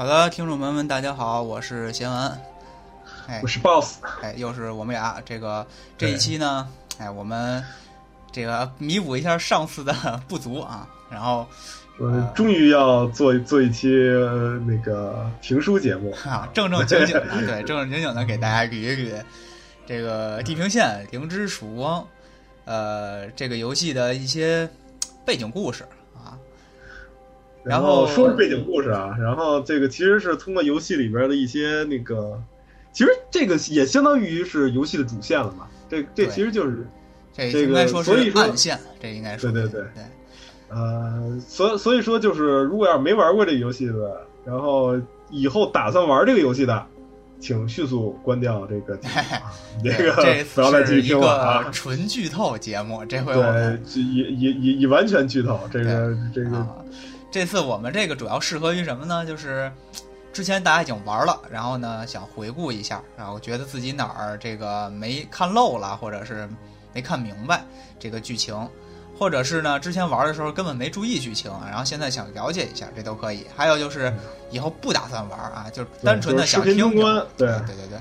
好的，听众朋友们，大家好，我是贤文，哎我，是 boss，哎，又是我们俩。这个这一期呢，哎，我们这个弥补一下上次的不足啊，然后我终于要做做一期呃那个评书节目。啊，正正经经的，对，正正经经的给大家捋一捋这个《地平线：灵之曙光》呃这个游戏的一些背景故事啊。然然后说是背景故事啊，然后这个其实是通过游戏里边的一些那个，其实这个也相当于是游戏的主线了嘛。这这其实就是这这个应该说是所以说暗线，这应该说对对对对呃，所所以说就是如果要是没玩过这个游戏的，然后以后打算玩这个游戏的，请迅速关掉这个 这个这不要再继续听了啊个。纯剧透节目，这回我对们，这也也也也完全剧透这个这个啊，这次我们这个主要适合于什么呢？就是之前大家已经玩了，然后呢想回顾一下，然后觉得自己哪儿这个没看漏了，或者是没看明白这个剧情，或者是呢之前玩的时候根本没注意剧情，然后现在想了解一下，这都可以。还有就是以后不打算玩啊，就单纯的想就是视听通关，对对对对，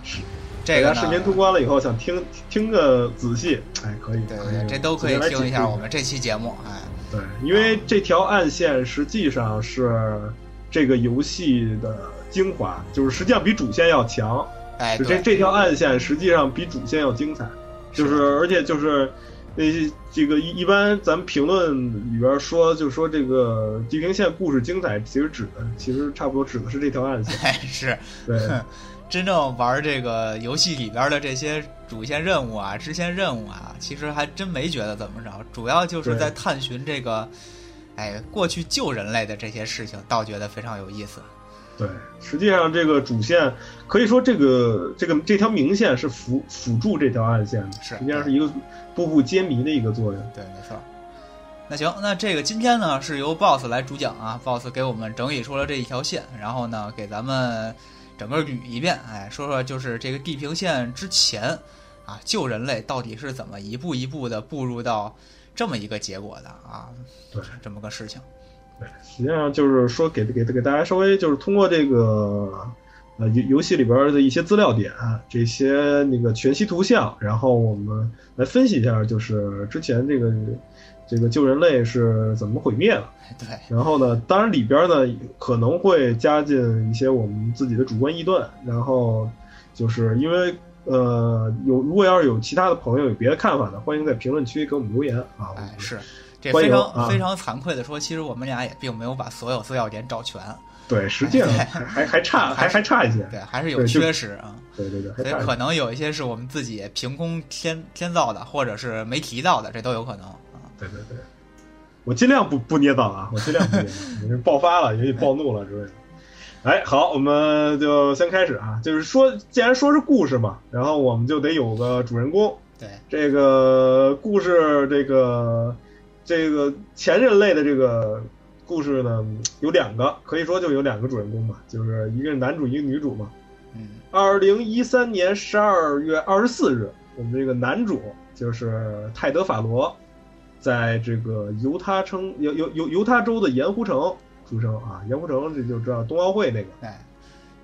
这个视频通关了以后想听听个仔细，哎，可以，对对对，这都可以听一下我们这期节目，哎。对，因为这条暗线实际上是这个游戏的精华，就是实际上比主线要强。哎，就这，这条暗线实际上比主线要精彩，就是而且就是那些这个一一般咱们评论里边说，就是说这个地平线故事精彩，其实指的其实差不多指的是这条暗线。哎是。对，真正玩这个游戏里边的这些主线任务啊、支线任务啊，其实还真没觉得怎么着，主要就是在探寻这个，哎，过去救人类的这些事情，倒觉得非常有意思。对，实际上这个主线可以说这个这个这条明线是辅辅助这条暗线的，是实际上是一个步步揭谜的一个作用。对，没错。那行，那这个今天呢是由 BOSS 来主讲啊，BOSS 给我们整理出了这一条线，然后呢给咱们整个捋一遍，哎，说说就是这个地平线之前啊旧人类到底是怎么一步一步的步入到这么一个结果的啊，对，这么个事情。对，实际上就是说给给给大家稍微就是通过这个呃游游戏里边的一些资料点，这些那个全息图像，然后我们来分析一下，就是之前这个这个旧人类是怎么毁灭的。对，然后呢，当然里边呢可能会加进一些我们自己的主观臆断，然后就是因为呃有如果要是有其他的朋友有别的看法呢，欢迎在评论区给我们留言啊。哎，是，这非常、啊非常惭愧的说，其实我们俩也并没有把所有资料点找全，对，实际上对还还还差还还差一些。对，还是有缺失啊。对对对，还所以可能有一些是我们自己凭空添添造的，或者是没提到的，这都有可能啊。对对对，我尽量不不捏造啊，我尽量不捏造，你是爆发了，也许暴怒了之类的。哎，好，我们就先开始啊，就是说，既然说是故事嘛，然后我们就得有个主人公。对，这个故事，这个这个前人类的这个故事呢，有两个，可以说就有两个主人公吧，就是一个是男主，一个女主嘛。嗯，二零一三年十二月二十四日，我们这个男主就是泰德·法罗，在这个犹他城犹犹犹犹他州的盐湖城出生啊。盐湖城这就知道冬奥会那个，哎，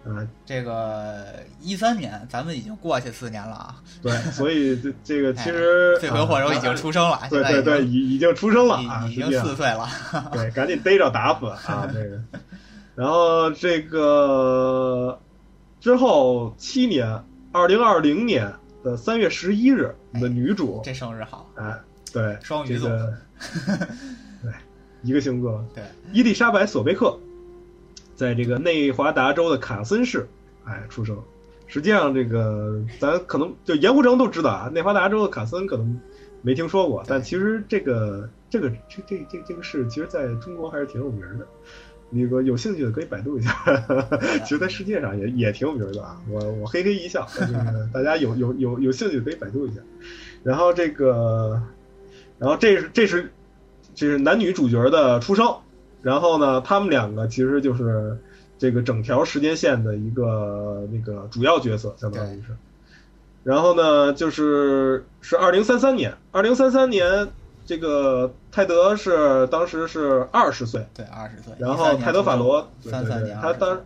啊，这个一三年，咱们已经过去四年了啊。对，所以这这个 其实哎罪魁祸首已经出生了，对对对，已已经出生了啊，已已经四岁了。对，赶紧逮着打死啊！这个，然后这个之后七年，二零二零年的三月十一日，我们的女主，这生日好，哎，对，双鱼座这个 对，一个星座，对，伊丽莎白·索贝克，在这个内华达州的卡森市，哎，出生。实际上，这个咱可能就盐湖城都知道啊，内华达州的卡森可能没听说过，但其实这个这个这这这这个市，其实在中国还是挺有名的。那个有兴趣的可以百度一下，其实在世界上也也挺有名的啊。我我嘿嘿一笑，这个大家有有有有兴趣可以百度一下。然后这个，然后这是这是这是男女主角的出生，然后呢，他们两个其实就是这个整条时间线的一个那个主要角色，相当于是。然后呢，就是是二零三三年，二零三三年，这个泰德是当时是二十岁，对，二十岁。然后泰德法罗，三三年，他当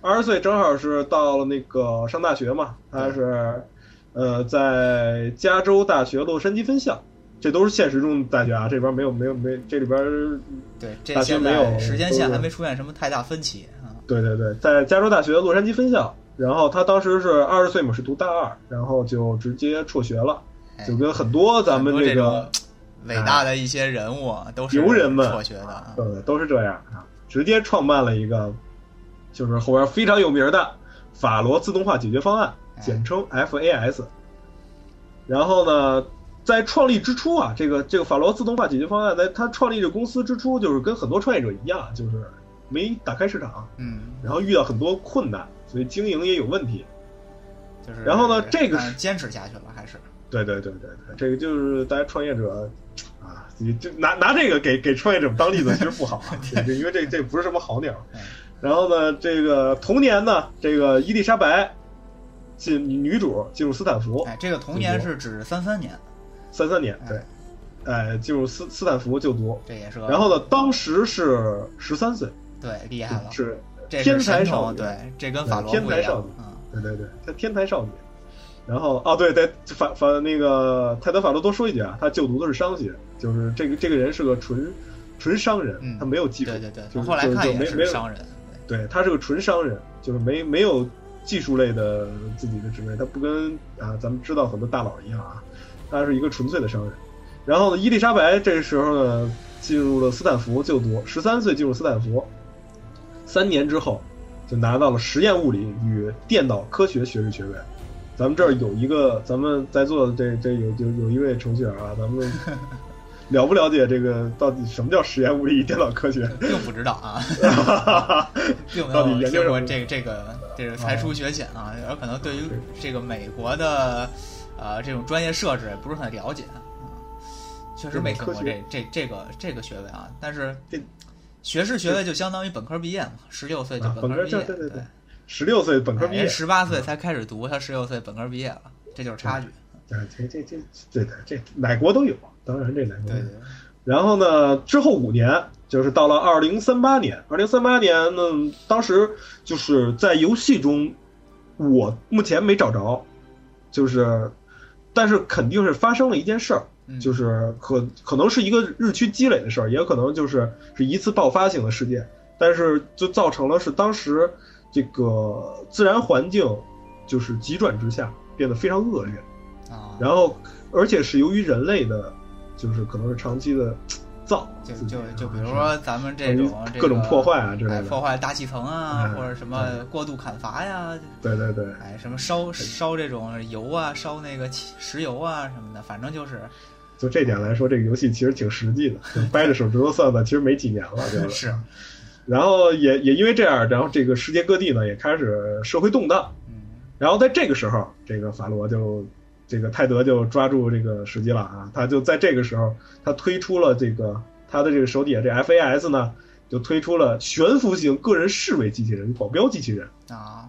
二十岁正好是到了那个上大学嘛，他是呃在加州大学洛杉矶分校，这都是现实中的大学啊，这边没有没有没这里边对，这大学没有时间线还没出现什么太大分歧啊。对对对，在加州大学洛杉矶分校，然后他当时是二十岁嘛，是读大二，然后就直接辍学了，哎就跟很多咱们这个种伟大的一些人物啊都是牛人们辍学的对。对都是这样啊，直接创办了一个就是后边非常有名的法罗自动化解决方案，哎简称 FAS。然后呢，在创立之初啊，这个这个法罗自动化解决方案，在他创立这公司之初，就是跟很多创业者一样，就是没打开市场，嗯，然后遇到很多困难，所以经营也有问题。就是。然后呢这个是坚持下去了，还是对对对对对，这个就是大家创业者啊，你就拿拿这个给给创业者当例子，其实不好啊，因为这这不是什么好鸟嗯。然后呢，这个同年呢，这个伊丽莎白进女主进入斯坦福，哎，这个童年是指三三年，三三年对，哎，进入斯斯坦福就读。这也是然后呢，当时是十三岁，对厉害了，是天才少女对，这跟法罗天才少女嗯，对对对，他天才少女。然后哦，对对，法法那个泰德法罗多说一句啊，他就读的是商学，就是这个这个人是个纯纯商人，嗯他没有技术，对对对，就是后来看也是商人，对他是个纯商人，就是没没有技术类的自己的职位，他不跟啊咱们知道很多大佬一样啊，他是一个纯粹的商人。然后呢，伊丽莎白这时候呢进入了斯坦福就读，十三岁进入斯坦福，三年之后就拿到了实验物理与电脑科学学士学位。咱们这儿有一个，咱们在座的这这有有有一位程序员啊，咱们 了不了解这个到底什么叫实验物理与电脑科学？并不知道啊，并没到底有研究过这个这个这个才疏学浅啊，有可能对于这个美国的呃这种专业设置也不是很了解啊，确实没听过这这这个这个学位啊，但是这学士学位就相当于本科毕业嘛，十六岁就啊本科毕业，对对对十六岁本科毕业，十八岁才开始读，他十六岁本科毕业了，这就是差距。啊，这这这对的，这哪国都有，当然这哪国都有对对。然后呢，之后五年，就是到了二零三八年。二零三八年呢，当时就是在游戏中，我目前没找着，就是，但是肯定是发生了一件事儿，嗯就是可可能是一个日趋积累的事儿，也有可能就是是一次爆发性的事件，但是就造成了是当时这个自然环境就是急转直下，变得非常恶劣。啊，然后而且是由于人类的，就是可能是长期的造，就就就比如说咱们这种这各种破坏啊之类哎，的，破坏大气层啊，嗯或者什么过度砍伐呀，对对对，哎，什么烧烧这种油啊，烧那个汽石油啊什么的，反正就是。就这点来说，这个游戏其实挺实际的，就掰着手指头算算，其实没几年了，对吧。是，然后也也因为这样，然后这个世界各地呢也开始社会动荡，嗯。然后在这个时候，这个法罗就这个泰德就抓住这个时机了啊，他就在这个时候，他推出了这个他的这个手底下这 FAS 呢，就推出了悬浮型个人侍卫机器人保镖机器人。啊，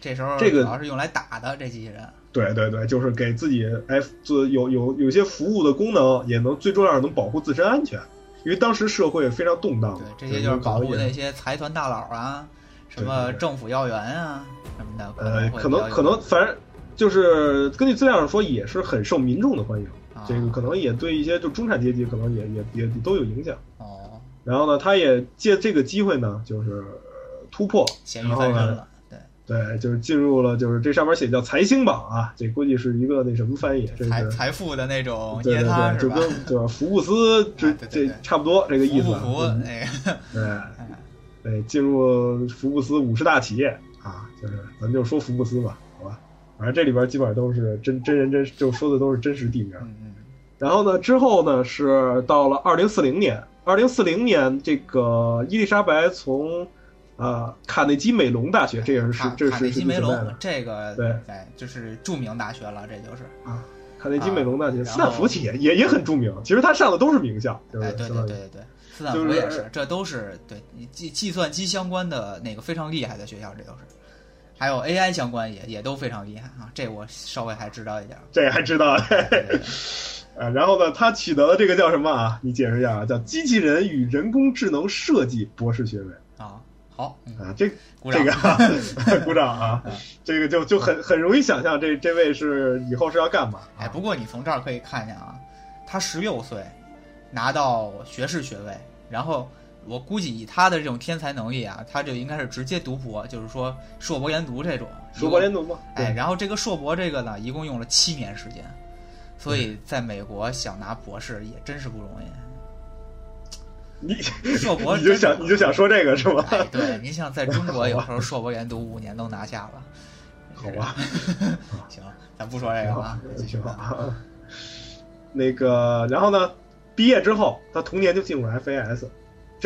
这时候这个主要是用来打的这机器人，对对对，就是给自己哎做有有有些服务的功能，也能最重要是能保护自身安全，因为当时社会非常动荡对，，这些就是保护那些财团大佬啊，什么政府要员啊什么的，呃，可能可能反正就是根据资料上说，也是很受民众的欢迎。啊这个可能也对一些就中产阶级可能也也也都有影响。哦，然后呢，他也借这个机会呢，就是呃突破，然后呢，对，对，就是进入了就是这上面写叫财星榜啊，这估计是一一个那什么翻译，这财是。财富的那种对对对，就？跟就是福布斯这这差不多这个意思？对，对，进入福布斯五十大企业啊，就是咱就说福布斯吧，反正这里边基本上都是真真人真，就说的都是真实地名。嗯嗯然后呢，之后呢是到了二零四零年，二零四零年这个伊丽莎白从呃卡内基梅隆大学，这也是是这是卡内基梅隆这个对对，就是著名大学了，这就是啊，卡内基梅隆大学，啊斯坦福企业也也很著名，其实他上的都是名校，对对对对对对，斯坦就是福也是，这都是对计计算机相关的那个非常厉害的学校，这都是，还有 AI 相关也也都非常厉害啊，这我稍微还知道一点儿。这还知道。对对对啊，然后呢，他取得了这个叫什么啊？你解释一下啊，叫机器人与人工智能设计博士学位。啊，好，嗯啊，这这个 鼓掌啊，这个就就很很容易想象这这位是以后是要干嘛？啊哎，不过你从这儿可以看见啊，他十六岁拿到学士学位，然后我估计以他的这种天才能力啊，他就应该是直接读博，就是说硕博连读这种。硕博连读嘛，哎，对，然后这个硕博这个呢，一共用了七年时间，所以在美国想拿博士也真是不容易。你硕博你就想你就想说这个是吗？哎，对，您像在中国 有时候硕博连读五年都拿下了。好吧，行，咱不说这个了，继续吧。啊。那个，然后呢，毕业之后，他同年就进入了 FAS，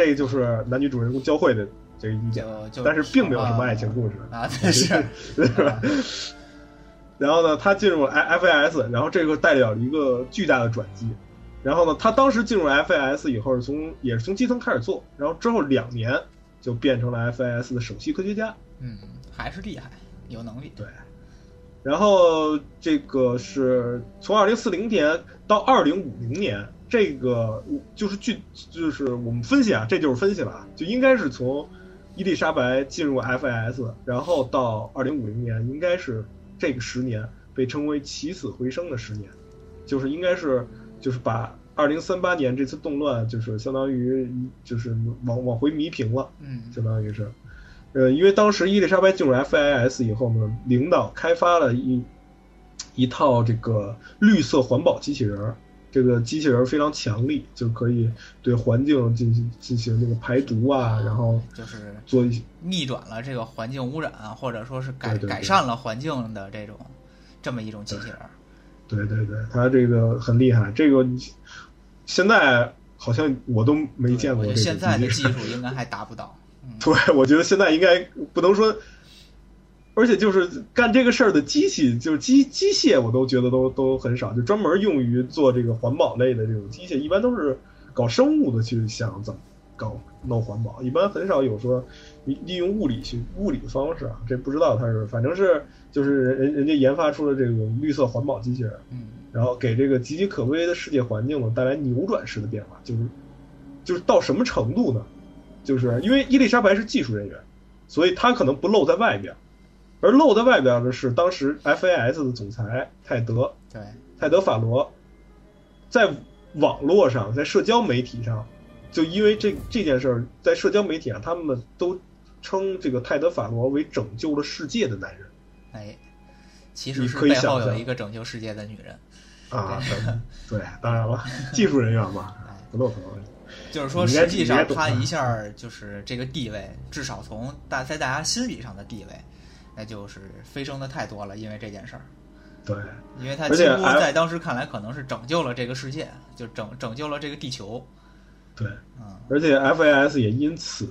这就是男女主人公交汇的这个一点，就就但是并没有什么爱情故事。啊，对是，是吧？然后呢，他进入了 F A S，然后这个代表了一个巨大的转机。然后呢，他当时进入 F A S 以后是从也是从基层开始做，然后之后两年就变成了 F A S 的首席科学家。嗯，还是厉害，有能力。对，然后这个是从二零四零年到二零五零年，这个就是据就是我们分析啊，这就是分析了啊，就应该是从伊丽莎白进入 FIS，然后到二零五零年，应该是这个十年被称为起死回生的十年，就是应该是就是把二零三八年这次动乱，就是相当于就是往往回弥平了。嗯，相当于是，呃，因为当时伊丽莎白进入 FIS 以后呢，领导开发了一一套这个绿色环保机器人儿，这个机器人儿非常强力，就可以对环境进行进行那个排毒啊，然后就是做一些逆转了这个环境污染，或者说是改改善了环境的这种这么一种机器人儿。对对对，它这个很厉害，这个现在好像我都没见过现在的技术应该还达不到。嗯，对，我觉得现在应该不能说，而且就是干这个事儿的机器，就是机机械，我都觉得都都很少，就专门用于做这个环保类的这种机械，一般都是搞生物的去想怎么搞弄环保，一般很少有说利利用物理去物理的方式啊，这不知道它是，反正是就是人人人家研发出了这种绿色环保机器人，嗯，然后给这个岌岌可危的世界环境呢带来扭转式的变化，就是就是到什么程度呢？就是因为伊丽莎白是技术人员，所以她可能不露在外边，而露在外边的是当时 FAS 的总裁泰德对，泰德法罗，在网络上，在社交媒体上，就因为这这件事儿，在社交媒体上，他们都称这个泰德法罗为拯救了世界的男人。哎，其实你是背后有一个拯救世界的女人。啊，对，当然了，技术人员嘛，哎，不露头。就是说，实际上他一下就是这个地位，至少从大在大家心理上的地位，那就是飞升的太多了。因为这件事儿，对，因为他几乎在当时看来可能是拯救了这个世界，就拯拯救了这个地球。对，嗯，而且 FAS 也因此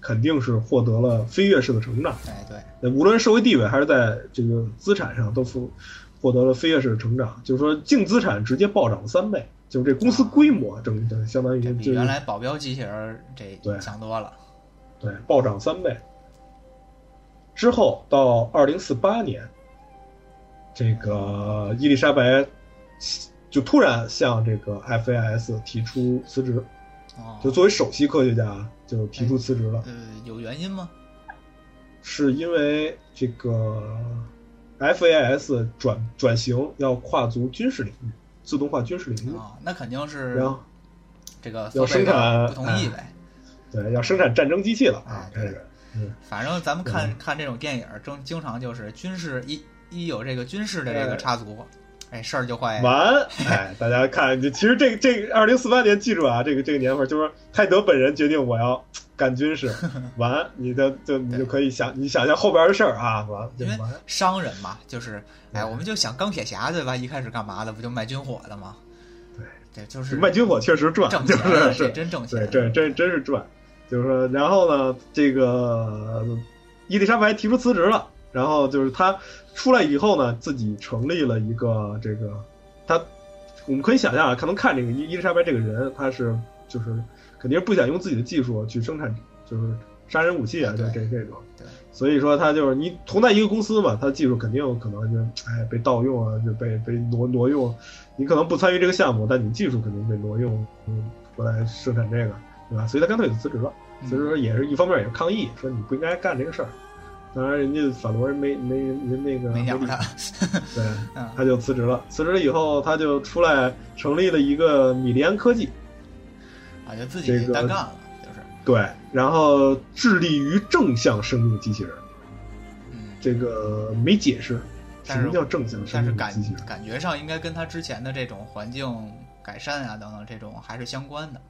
肯定是获得了飞跃式的成长。哎，对，那无论社会地位还是在这个资产上，都获获得了飞跃式的成长。就是说，净资产直接暴涨了三倍，就是这公司规模整整相当于比就是原来保镖机器人这对强多了。对暴涨三倍。之后到二零四八年，这个伊丽莎白就突然向这个 FAS 提出辞职，哦，就作为首席科学家就提出辞职了。呃，有原因吗？是因为这个 FAS 转转型要跨足军事领域，自动化军事领域，啊，那肯定是然后这个要生产不同意呗。对要生产战争机器了啊哎，开始，嗯，反正咱们看嗯看这种电影正，经经常就是军事一一有这个军事的这个哎插足，哎，事儿就会完，哎，大家看，就其实这个这个二零四八年，记住啊，这个这个年份就是泰德本人决定我要干军事，完，你的就你就可以想，你想象后边的事儿啊，完因为，商人嘛，就是哎，嗯我们就想钢铁侠对吧？一开始干嘛的？不就卖军火的吗？对，对，就是卖军火确实赚，就挣钱了，是是，真挣对，钱。这真真是赚，就是说，然后呢，这个伊丽莎白提出辞职了，然后就是她出来以后呢，自己成立了一个这个，他我们可以想象啊，可能看这个伊伊丽莎白这个人，他是就是肯定是不想用自己的技术去生产就是杀人武器啊，这这这种，对，所以说他就是你同在一个公司嘛，他的技术肯定有可能就哎被盗用啊，就被被挪挪用。你可能不参与这个项目，但你技术肯定被挪用，嗯，过来生产这个。对吧？所以他干脆就辞职了。辞职也是一方面也是抗议，说你不应该干这个事儿。当然，人家法国人没没人那个没鸟他，对，他就辞职了。辞职了以后，他就出来成立了一个米利安科技，啊，就自己单干了，就是对，然后致力于正向生命机器人。嗯，这个没解释什么叫正向生命机器人，感觉上应该跟他之前的这种环境改善啊等等这种还是相关的。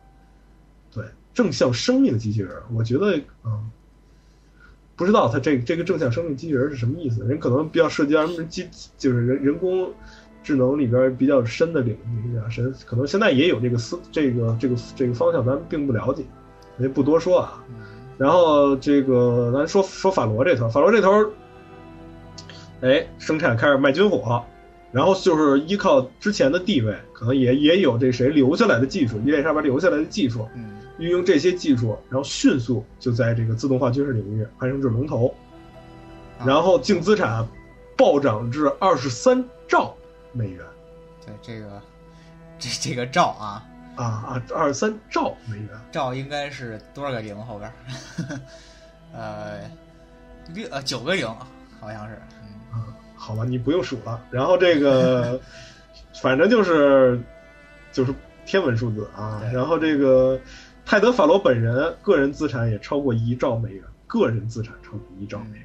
对，正向生命机器人，我觉得嗯。不知道他这这个正向生命机器人是什么意思？人可能比较涉及到什么机，就是人人工智能里边比较深的领域比较深，可能现在也有这个思这个这个这个方向，咱们并不了解，也不多说啊。然后这个咱说说法罗这头，法罗这头，哎，生产开始卖军火，然后就是依靠之前的地位，可能也也有这谁留下来的技术，伊丽莎白留下来的技术。运用这些技术，然后迅速就在这个自动化军事领域攀升至龙头，然后净资产暴涨至二十三兆美元。对这个，这这个兆啊啊啊，二十三兆美元。兆应该是多少个零后边？呃，六呃九个零，好像是。嗯，好吧，你不用数了。然后这个，反正就是就是天文数字啊。然后这个。泰德·法罗本人个人资产也超过一兆美元，个人资产超过一兆美元，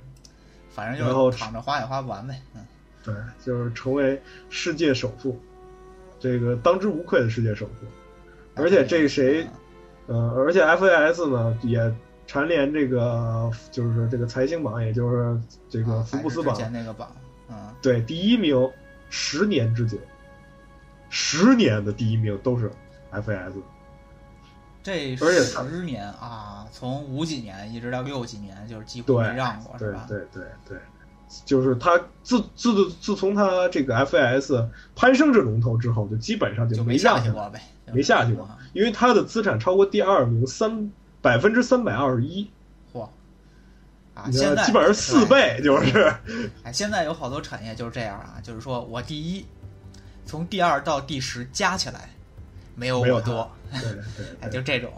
反正就是躺着花也花不完呗。嗯，对，就是成为世界首富，这个当之无愧的世界首富。而且这谁，呃，而且 FAS 呢也蝉联这个就是这个财星榜，也就是这个福布斯榜那个榜，嗯，对，第一名十年之久，十年的第一名都是 FAS。这十年啊，从五几年一直到六几年，就是几乎没让过，是吧？对对对，就是他自自自从他这个 FAS 攀升至龙头之后，就基本上就没下去过呗，没下去过，因为他的资产超过第二名三百分之三百二十一，嚯！啊，现在基本上四倍，就是。哎，现在有好多产业就是这样啊，就是说我第一，从第二到第十加起来。没有我多，对对 对，就这种，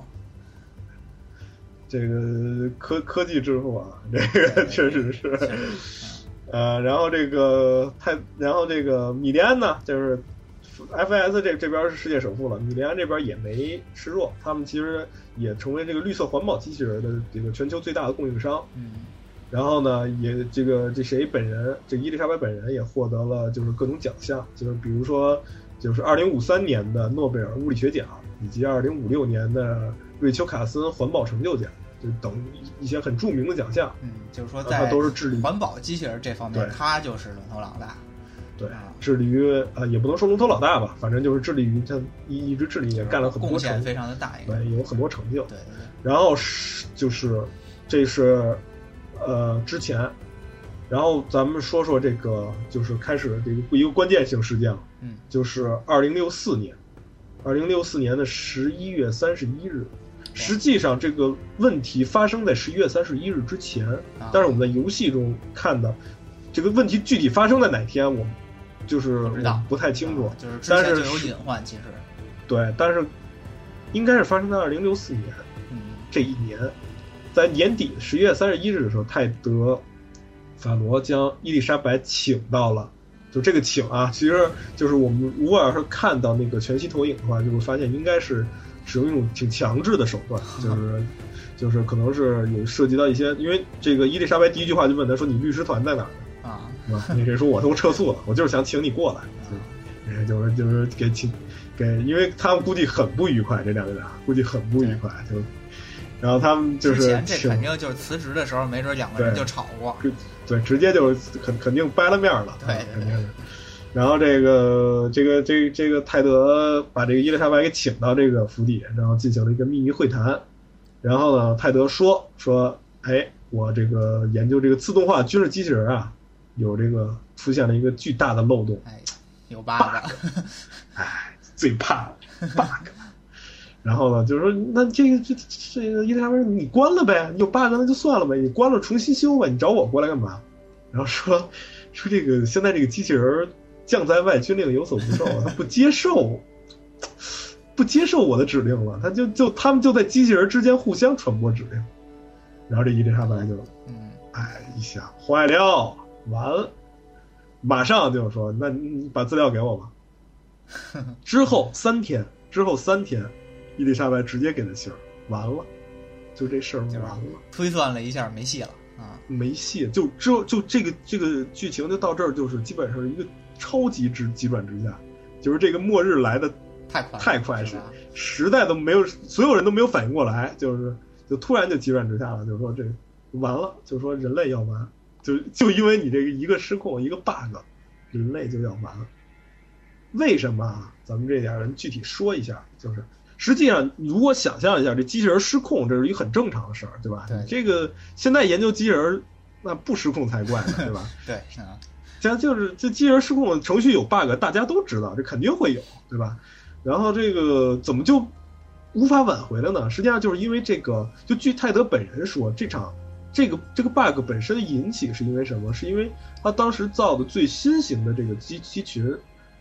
这个科科技之父啊，这个确实是，呃，然后这个泰，然后这个米利安呢，就是 FAS 这这边是世界首富了，米利安这边也没示弱，他们其实也成为这个绿色环保机器人的这个全球最大的供应商，嗯，然后呢，也这个这谁本人，这伊丽莎白本人也获得了就是各种奖项，就是比如说。就是二零五三年的诺贝尔物理学奖，以及二零五六年的瑞秋卡森环保成就奖，就等一些很著名的奖项。嗯，就是说在都是致力环保机器人这方面，他就是龙头老大。对，致力于呃，也不能说龙头老大吧，反正就是致力于他一一直致力也干了很多贡献非常的大，对，有很多成就。对对对。然后是就是这是呃之前。然后咱们说说这个，就是开始这个一个关键性事件了，嗯，就是二零六四年，二零六四年的十一月三十一日。实际上这个问题发生在十一月三十一日之前，但是我们在游戏中看的这个问题具体发生在哪天，我就是不太清楚，就是但是有隐患，其实。对，但是应该是发生在二零六四年，嗯，这一年，在年底十一月三十一日的时候，泰德。法罗将伊丽莎白请到了，就这个请啊，其实就是我们如果要是看到那个全息投影的话，就会发现应该是使用一种挺强制的手段，就是就是可能是有涉及到一些，因为这个伊丽莎白第一句话就问他说：“你律师团在哪儿呢？”啊，那谁说我都撤诉了，我就是想请你过来，就是就是给请给，因为他们估计很不愉快，这两个人估计很不愉快，就然后他们就是之前这肯定就是辞职的时候，没准两个人就吵过。对，直接就肯肯定掰了面了，对，肯定是。然后这个这个这这个泰德把这个伊丽莎白给请到这个府邸，然后进行了一个秘密会谈。然后呢，泰德说说，哎，我这个研究这个自动化军事机器人啊，有这个出现了一个巨大的漏洞，哎，有 bug，哎，最怕 bug。然后呢，就是说，那这个这这个伊丽莎白，你关了呗，你有 bug 那就算了呗，你关了重新修呗，你找我过来干嘛？然后说说这个现在这个机器人将在外，军令有所不受，他不接受。不接受我的指令了，他就就他们就在机器人之间互相传播指令，然后这伊丽莎白就嗯哎一想坏了，完了，马上就说那你把资料给我吧。之后三天，之后三天，伊丽莎白直接给的信儿，完了，就这事儿就完了。推算了一下没戏了啊，没戏，就这就这个这个剧情就到这儿，就是基本上是一个超级之急转直下，就是这个末日来的太快太快是是吧？实在都没有，所有人都没有反应过来，就是就突然就急转直下了，就是说这完了，就是说人类要完，就就因为你这个一个失控一个 bug，人类就要完了。为什么啊？咱们这点人具体说一下，就是实际上，如果想象一下，这机器人失控，这是一个很正常的事儿，对吧？对这个现在研究机器人，那不失控才怪呢，对吧？对，啊，这就是这机器人失控程序有 bug，大家都知道，这肯定会有，对吧？然后这个怎么就无法挽回了呢？实际上就是因为这个，就据泰德本人说，这场这个这个 bug 本身引起是因为什么？是因为他当时造的最新型的这个机机群，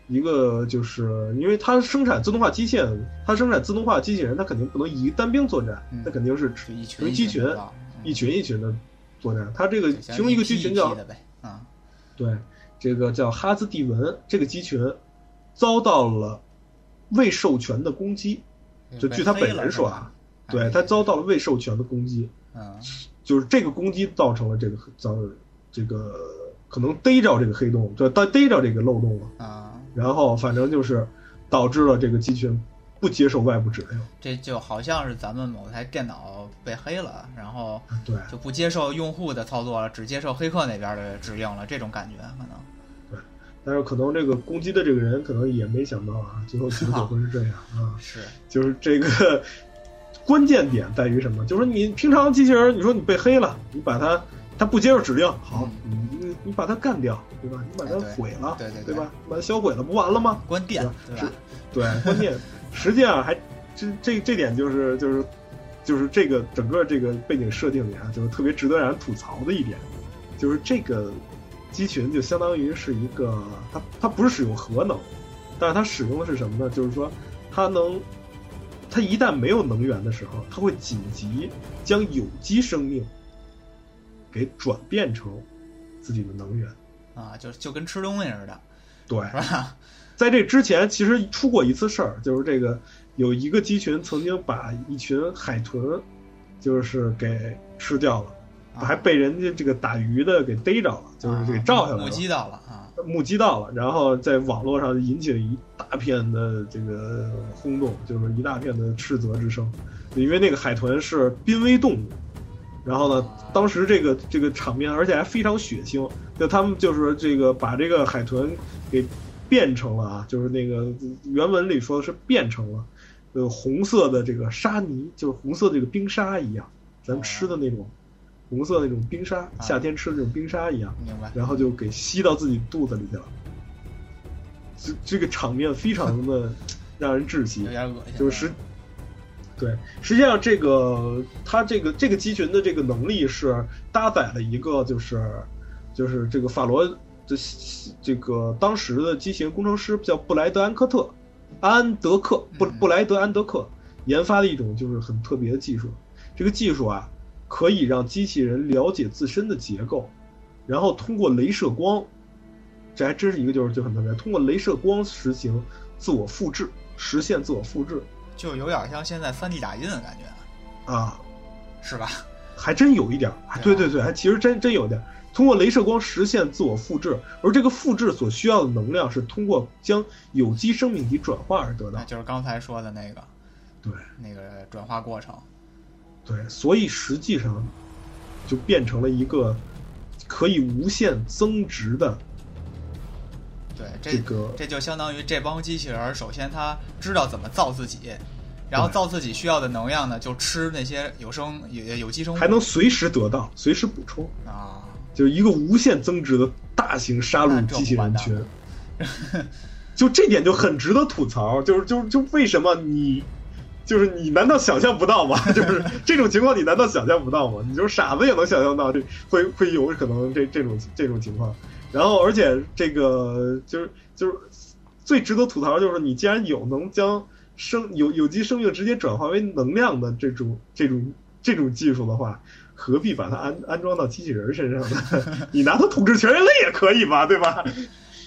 一个就是因为它生产自动化机械，它生产自动化机器人，它肯定不能以单兵作战嗯，它肯定是就一群成机群一群一群的作战。它这个其中一个机群叫对，这个叫哈兹蒂文这个机群遭到了未授权的攻击，就据他本人说啊，对他遭到了未授权的攻击，嗯就是这个攻击造成了这个遭这个可能逮着这个黑洞，就逮逮着这个漏洞了，啊，然后反正就是导致了这个机器人不接受外部指令，这就好像是咱们某台电脑被黑了，然后对就不接受用户的操作了，只接受黑客那边的指令了，这种感觉可能。对但是可能这个攻击的这个人可能也没想到啊，最后结果会是这样啊。是，就是这个关键点在于什么？就是你平常机器人，你说你被黑了，你把它它不接受指令，好，你你你把它干掉，对吧？你把它毁了，对对对吧？把它销毁了，不完了吗？关电是对？对，关键实际上还这这这点就是就是就是这个整个这个背景设定里啊，就是特别值得让人吐槽的一点，就是这个机群就相当于是一个它它不是使用核能，但是它使用的是什么呢？就是说它能它一旦没有能源的时候，它会紧急将有机生命给转变成自己的能源。啊，就就跟吃东西似的，对，是吧？在这之前，其实出过一次事儿，就是这个有一个鸡群曾经把一群海豚，就是给吃掉了，啊还被人家这个打鱼的给逮着了，就是给照下来了，目击到了啊，目击到了，然后在网络上引起了一大片的这个轰动，就是一大片的斥责之声，因为那个海豚是濒危动物。然后呢，当时这个这个场面，而且还非常血腥，就他们就是这个把这个海豚给变成了啊，就是那个原文里说的是变成了，呃，红色的这个沙泥，就是红色的这个冰沙一样，咱们吃的那种红色那种冰沙，夏天吃的那种冰沙一样。明白？然后就给吸到自己肚子里去了。这这个场面非常的 让人窒息有，点恶心，就是实对，实际上这个它这个这个机群的这个能力是搭载了一个就是就是这个法罗这这个当时的机器人工程师叫布莱德安科特安德克布嗯布莱德安德克研发的一种就是很特别的技术，这个技术啊可以让机器人了解自身的结构，然后通过镭射光，这还真是一个就是就很特别，通过镭射光实行自我复制，实现自我复制就有点像现在三 D 打印的感觉，啊，是吧？还真有一点对对对对，还其实真真有点儿。通过镭射光实现自我复制，而这个复制所需要的能量是通过将有机生命体转化而得到那。就是刚才说的那个对那个转化过程，对，所以实际上就变成了一个可以无限增值的对，这这个这就相当于这帮机器人儿，首先它知道怎么造自己，然后造自己需要的能量呢，就吃那些有生有有机生物，还能随时得到，随时补充，啊，就是一个无限增值的大型杀戮机器人群。就这点就很值得吐槽，就是就就为什么你，就是你难道想象不到吗？就是这种情况你难道想象不到吗？你就是傻子也能想象到这会会有可能这这种这种情况，然后而且这个就是就是最值得吐槽就是你既然有能将生有有机生命直接转化为能量的这种这种这种技术的话，何必把它安安装到机器人身上呢？你拿它统治全人类也可以吧，对吧？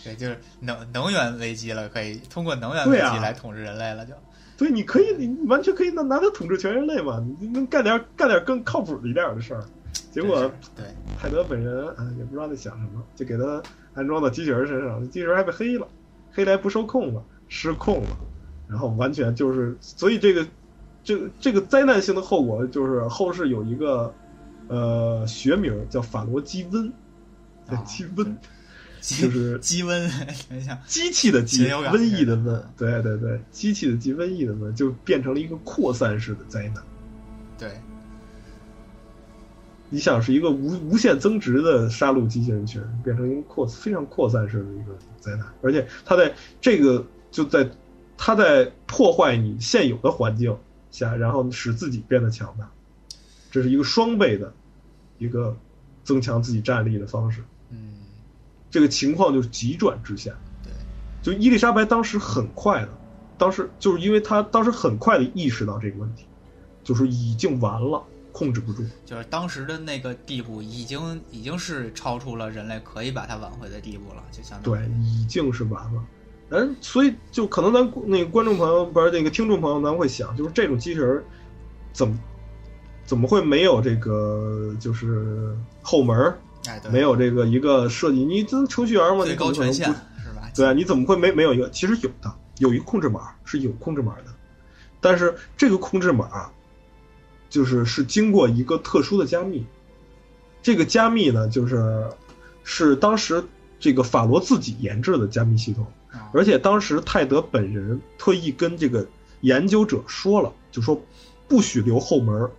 对，就是能能源危机了，可以通过能源危机来统治人类了，就。对，你可以，你完全可以拿拿它统治全人类嘛，你能干点干点更靠谱一点的事儿。结果，对泰德本人啊，也不知道在想什么，就给他安装到机器人身上，机器人还被黑了，黑来不受控了，失控了，然后完全就是，所以这个，这个这个灾难性的后果就是后世有一个，呃，学名叫法罗基温，基温。就是积温，等一下，机器的机，瘟疫的瘟，对对对，机器的机，瘟疫的瘟，就变成了一个扩散式的灾难。对，你想是一个无无限增值的杀戮机器人群，变成一个扩非常扩散式的一个灾难，而且它在这个就在它在破坏你现有的环境下，然后使自己变得强大，这是一个双倍的一个增强自己战力的方式。嗯。这个情况就是急转直下，对，就伊丽莎白当时很快的，当时就是因为她当时很快的意识到这个问题，就是已经完了，控制不住，就是当时的那个地步已经已经是超出了人类可以把它挽回的地步了，就相当于对，已经是完了。嗯，所以就可能咱那个观众朋友不是那个听众朋友，咱会想，就是这种机器人怎么怎么会没有这个就是后门？哎，没有这个一个设计，你这程序员嘛，最高权限是吧？对啊，你怎么会没没有一个？其实有的，有一个控制码是有控制码的，但是这个控制码就是是经过一个特殊的加密，这个加密呢，就是是当时这个法罗自己研制的加密系统，而且当时泰德本人特意跟这个研究者说了，就说不许留后门儿。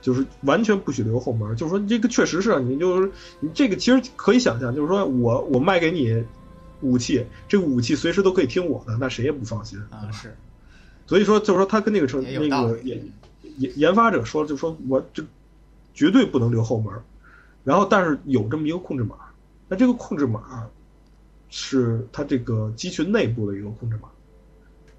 就是完全不许留后门，就是说这个确实是，你就是你这个其实可以想象，就是说我我卖给你武器，这个武器随时都可以听我的，那谁也不放心啊。是，所以说就是说他跟那个成那个研研研发者说，就说我这绝对不能留后门，然后但是有这么一个控制码，那这个控制码是它这个机群内部的一个控制码。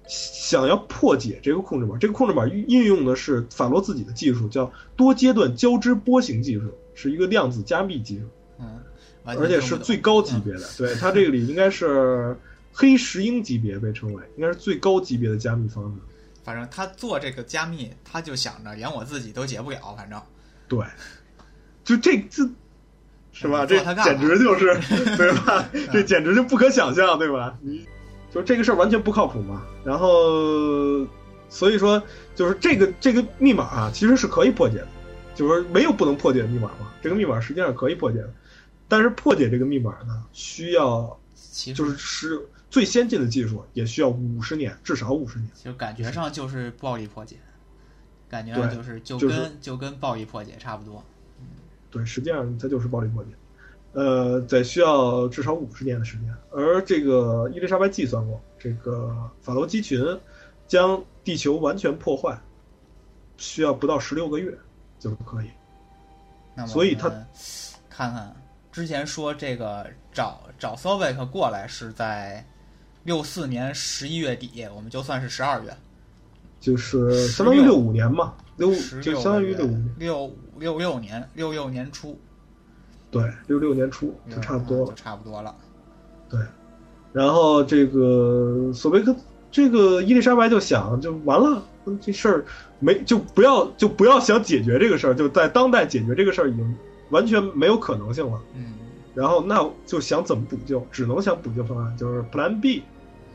想要破解这个控制码，这个控制码运用的是法罗自己的技术，叫多阶段交织波形技术，是一个量子加密技术。嗯，而且是最高级别的。对它这个里应该是黑石英级别被称为，应该是最高级别的加密方式。反正他做这个加密，他就想着连我自己都解不了。反正，对，就这这，是吧？这简直就是，对吧？这简直就不可想象，对吧？你。就这个事儿完全不靠谱嘛，然后，所以说就是这个这个密码啊，其实是可以破解的，就是说没有不能破解的密码嘛。这个密码实际上可以破解的，但是破解这个密码呢，需要就是是最先进的技术，也需要五十年，至少五十年。就感觉上就是暴力破解，感觉上就是就跟就跟暴力破解差不多。对，实际上它就是暴力破解。呃，在需要至少五十年的时间，而这个伊丽莎白计算过，这个法罗机群将地球完全破坏，需要不到十六个月就可以。那所以他看看之前说这个找找 v i c 过来是在六四年十一月底，我们就算是十二月，就是相当于六五年嘛，六就相当于六五六六六年六六年初。对，六六年初就差不多了，差不多了。对，然后这个索贝克，这个伊丽莎白就想，就完了，这事儿没就不要就不要想解决这个事儿，就在当代解决这个事儿已经完全没有可能性了。嗯，然后那就想怎么补救，只能想补救方案，就是 Plan B，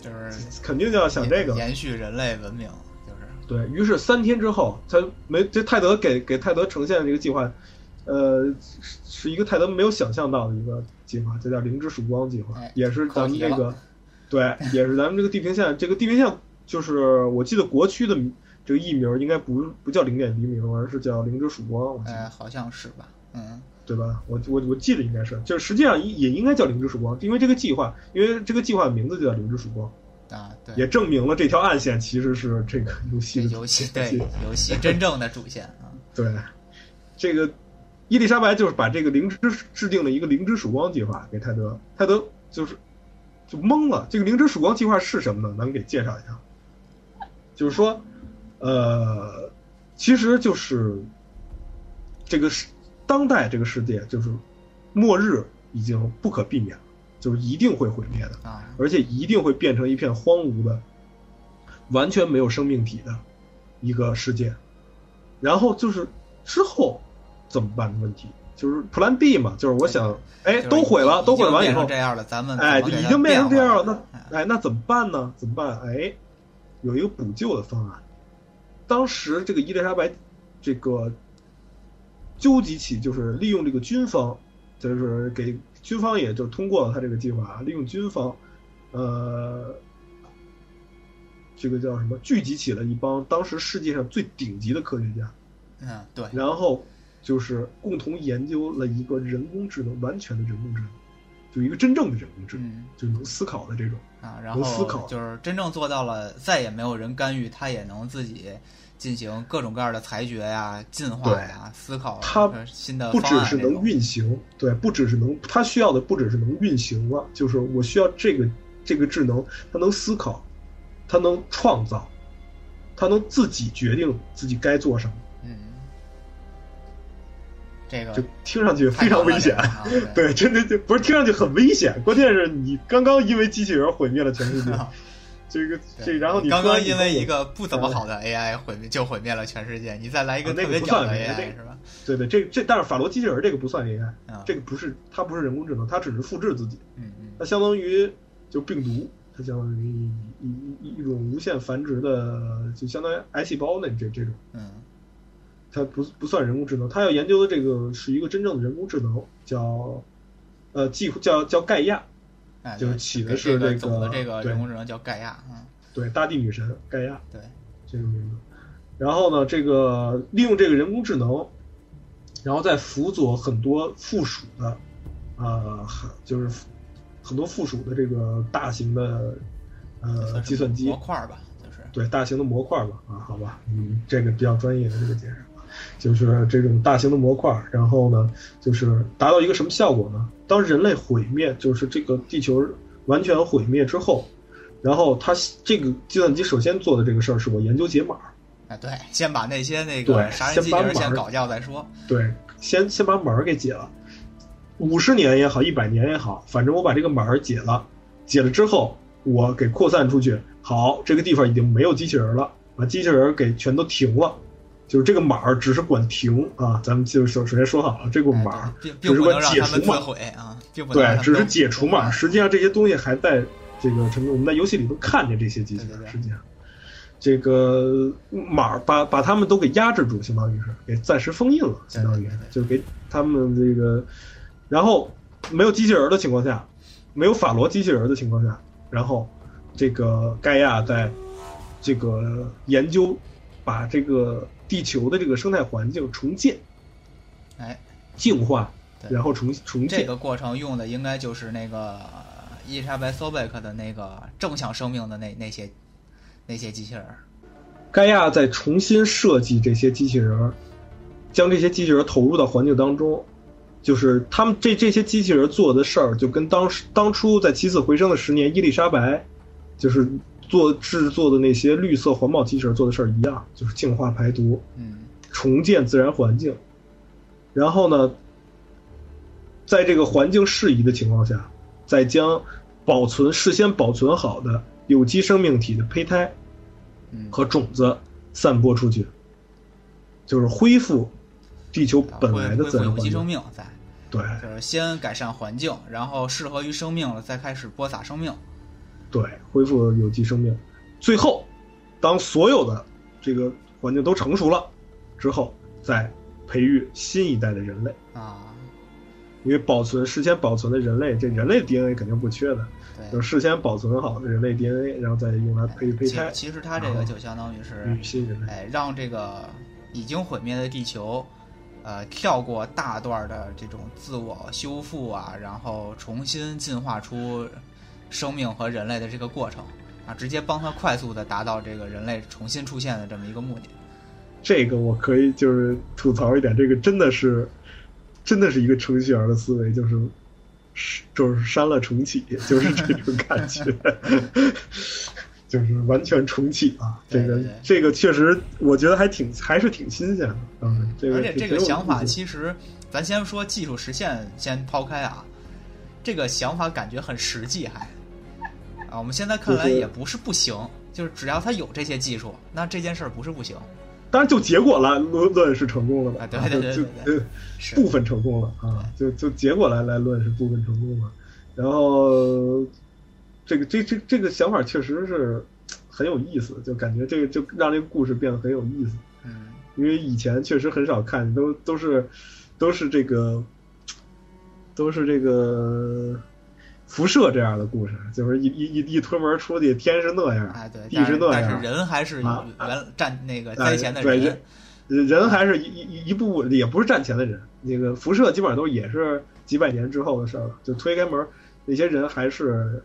就是肯定就要想这个延续人类文明，就是对于是三天之后，他没这泰德给给泰德呈现的这个计划。呃，是一个泰德没有想象到的一个计划，这叫“灵之曙光计划”，也是咱们这个，对，也是咱们这个地平线。这个地平线就是我记得国区的这个译名应该不不叫“零点黎明”，而是叫“灵之曙光”。哎，好像是吧？嗯，对吧？我我我记得应该是，就是实际上也应该叫“灵之曙光”，因为这个计划，因为这个计划的名字就叫“灵之曙光”啊，对，也证明了这条暗线其实是这个游戏的游戏对 游戏真正的主线啊。对，这个。伊丽莎白就是把这个灵芝制定了一个灵芝曙光计划给泰德，泰德就是就懵了。这个灵芝曙光计划是什么呢？咱们给介绍一下？就是说，呃，其实就是这个世当代这个世界就是末日已经不可避免了，就是一定会毁灭的，啊，而且一定会变成一片荒芜的、完全没有生命体的一个世界。然后就是之后怎么办的问题，就是 Plan B 嘛，就是我想，哎，都毁了，都毁完以后这样了，咱们哎，已经变成这样了，那哎，那怎么办呢？怎么办？哎，有一个补救的方案。当时这个伊丽莎白这个纠集起，就是利用这个军方，就是给军方也就通过了他这个计划，利用军方，呃，这个叫什么？聚集起了一帮当时世界上最顶级的科学家，嗯，对，然后就是共同研究了一个人工智能，完全的人工智能，就一个真正的人工智能，嗯就能思考的这种。啊，然能思考后就是真正做到了再也没有人干预，他也能自己进行各种各样的裁决呀、进化呀、思考它呃新的不只是能运行，对，不只是能，它需要的不只是能运行了，就是我需要这个这个智能，它能思考，它能创造，它能自己决定自己该做什么，嗯，这个就听上去非常危险。对，真的就不是听上去很危险，关键是你刚刚因为机器人毁灭了全世界，这个这然后你刚刚因为一个不怎么好的 AI 毁灭就毁灭了全世界，你再来一个特别屌的 AI 个是吧？对对，这这但是法罗机器人这个不算 AI，啊，这个不是它不是人工智能，它只是复制自己。嗯嗯它相当于就病毒，它相当于一一一一种无限繁殖的，就相当于癌细胞那这这种，嗯它不不算人工智能。它要研究的这个是一个真正的人工智能，叫呃计叫叫盖亚，哎，就是起的是这个总的这个人工智能叫盖亚，嗯，对，大地女神盖亚对，这个名字。然后呢，这个利用这个人工智能，然后再辅佐很多附属的，呃，就是很多附属的这个大型的呃计算机模块吧，就是。对大型的模块吧，啊，好吧，嗯，这个比较专业的这个解释，就是这种大型的模块，然后呢，就是达到一个什么效果呢？当人类毁灭，就是这个地球完全毁灭之后，然后它这个计算机首先做的这个事儿是我研究解码，哎对，先把那些那个对杀人机器人先把码先搞掉再说，对，先先把码儿给解了，五十年也好，一百年也好，反正我把这个码儿解了，解了之后，我给扩散出去，好，这个地方已经没有机器人了，把机器人给全都停了，就是这个码儿只是管停啊，咱们就首首先说好了，这个哎码儿并只是管解除码他们自，毁啊，对，只是解除码儿，实际上这些东西还在这个什么，我们在游戏里都看见这些机器人实际上。这个码儿把把他们都给压制住，相当于是给暂时封印了，相当于对对对就给他们这个，然后没有机器人的情况下，没有法罗机器人的情况下，然后这个盖亚在这个研究把这个地球的这个生态环境重建、哎，净化，然后重重建。这个过程用的应该就是那个伊丽莎白·索贝克的那个正向生命的那那些那些机器人，盖亚在重新设计这些机器人，将这些机器人投入到环境当中，就是他们这这些机器人做的事儿，就跟当时当初在起死回生的十年，伊丽莎白就是做制作的那些绿色环保机器人做的事儿一样，就是净化排毒，嗯重建自然环境，然后呢，在这个环境适宜的情况下，再将保存事先保存好的有机生命体的胚胎嗯，和种子散播出去，就是恢复地球啊本来的自然环境。机生命在，对就是先改善环境，然后适合于生命了，再开始播撒生命。对，恢复有机生命。最后，当所有的这个环境都成熟了之后，再培育新一代的人类。啊，因为保存事先保存的人类，这人类 DNA 肯定不缺的，就是。事先保存好的人类 DNA，然后再用来培育胚其胎，其实它这个就相当于是育，新人类。哎，让这个已经毁灭的地球，呃，跳过大段的这种自我修复啊，然后重新进化出生命和人类的这个过程啊，直接帮他快速的达到这个人类重新出现的这么一个目的。这个我可以就是吐槽一点，这个真的是，真的是一个程序员的思维，就是，是就是删了重启，就是这种感觉。就是完全重启啊！这个这个确实，我觉得还挺还是挺新鲜的。嗯，这个而且这个想法其实，咱先说技术实现，先抛开啊，这个想法感觉很实际还，啊，我们现在看来也不是不行，就是只要他有这些技术，那这件事儿不是不行，当然就结果来论论是成功了的，啊对对对部分成功了啊，就就结果来来论是部分成功了。然后这个这这这个想法确实是很有意思，就感觉这个就让这个故事变得很有意思。嗯，因为以前确实很少看，都都是都是这个都是这个辐射这样的故事，就是一一一一推门出去，天是那样，哎对，地是那样是人还是啊原站那个哎灾前的对人，人人还是一一一步也不是战前的人，那个辐射基本上都也是几百年之后的事儿了。就推开门，那些人还是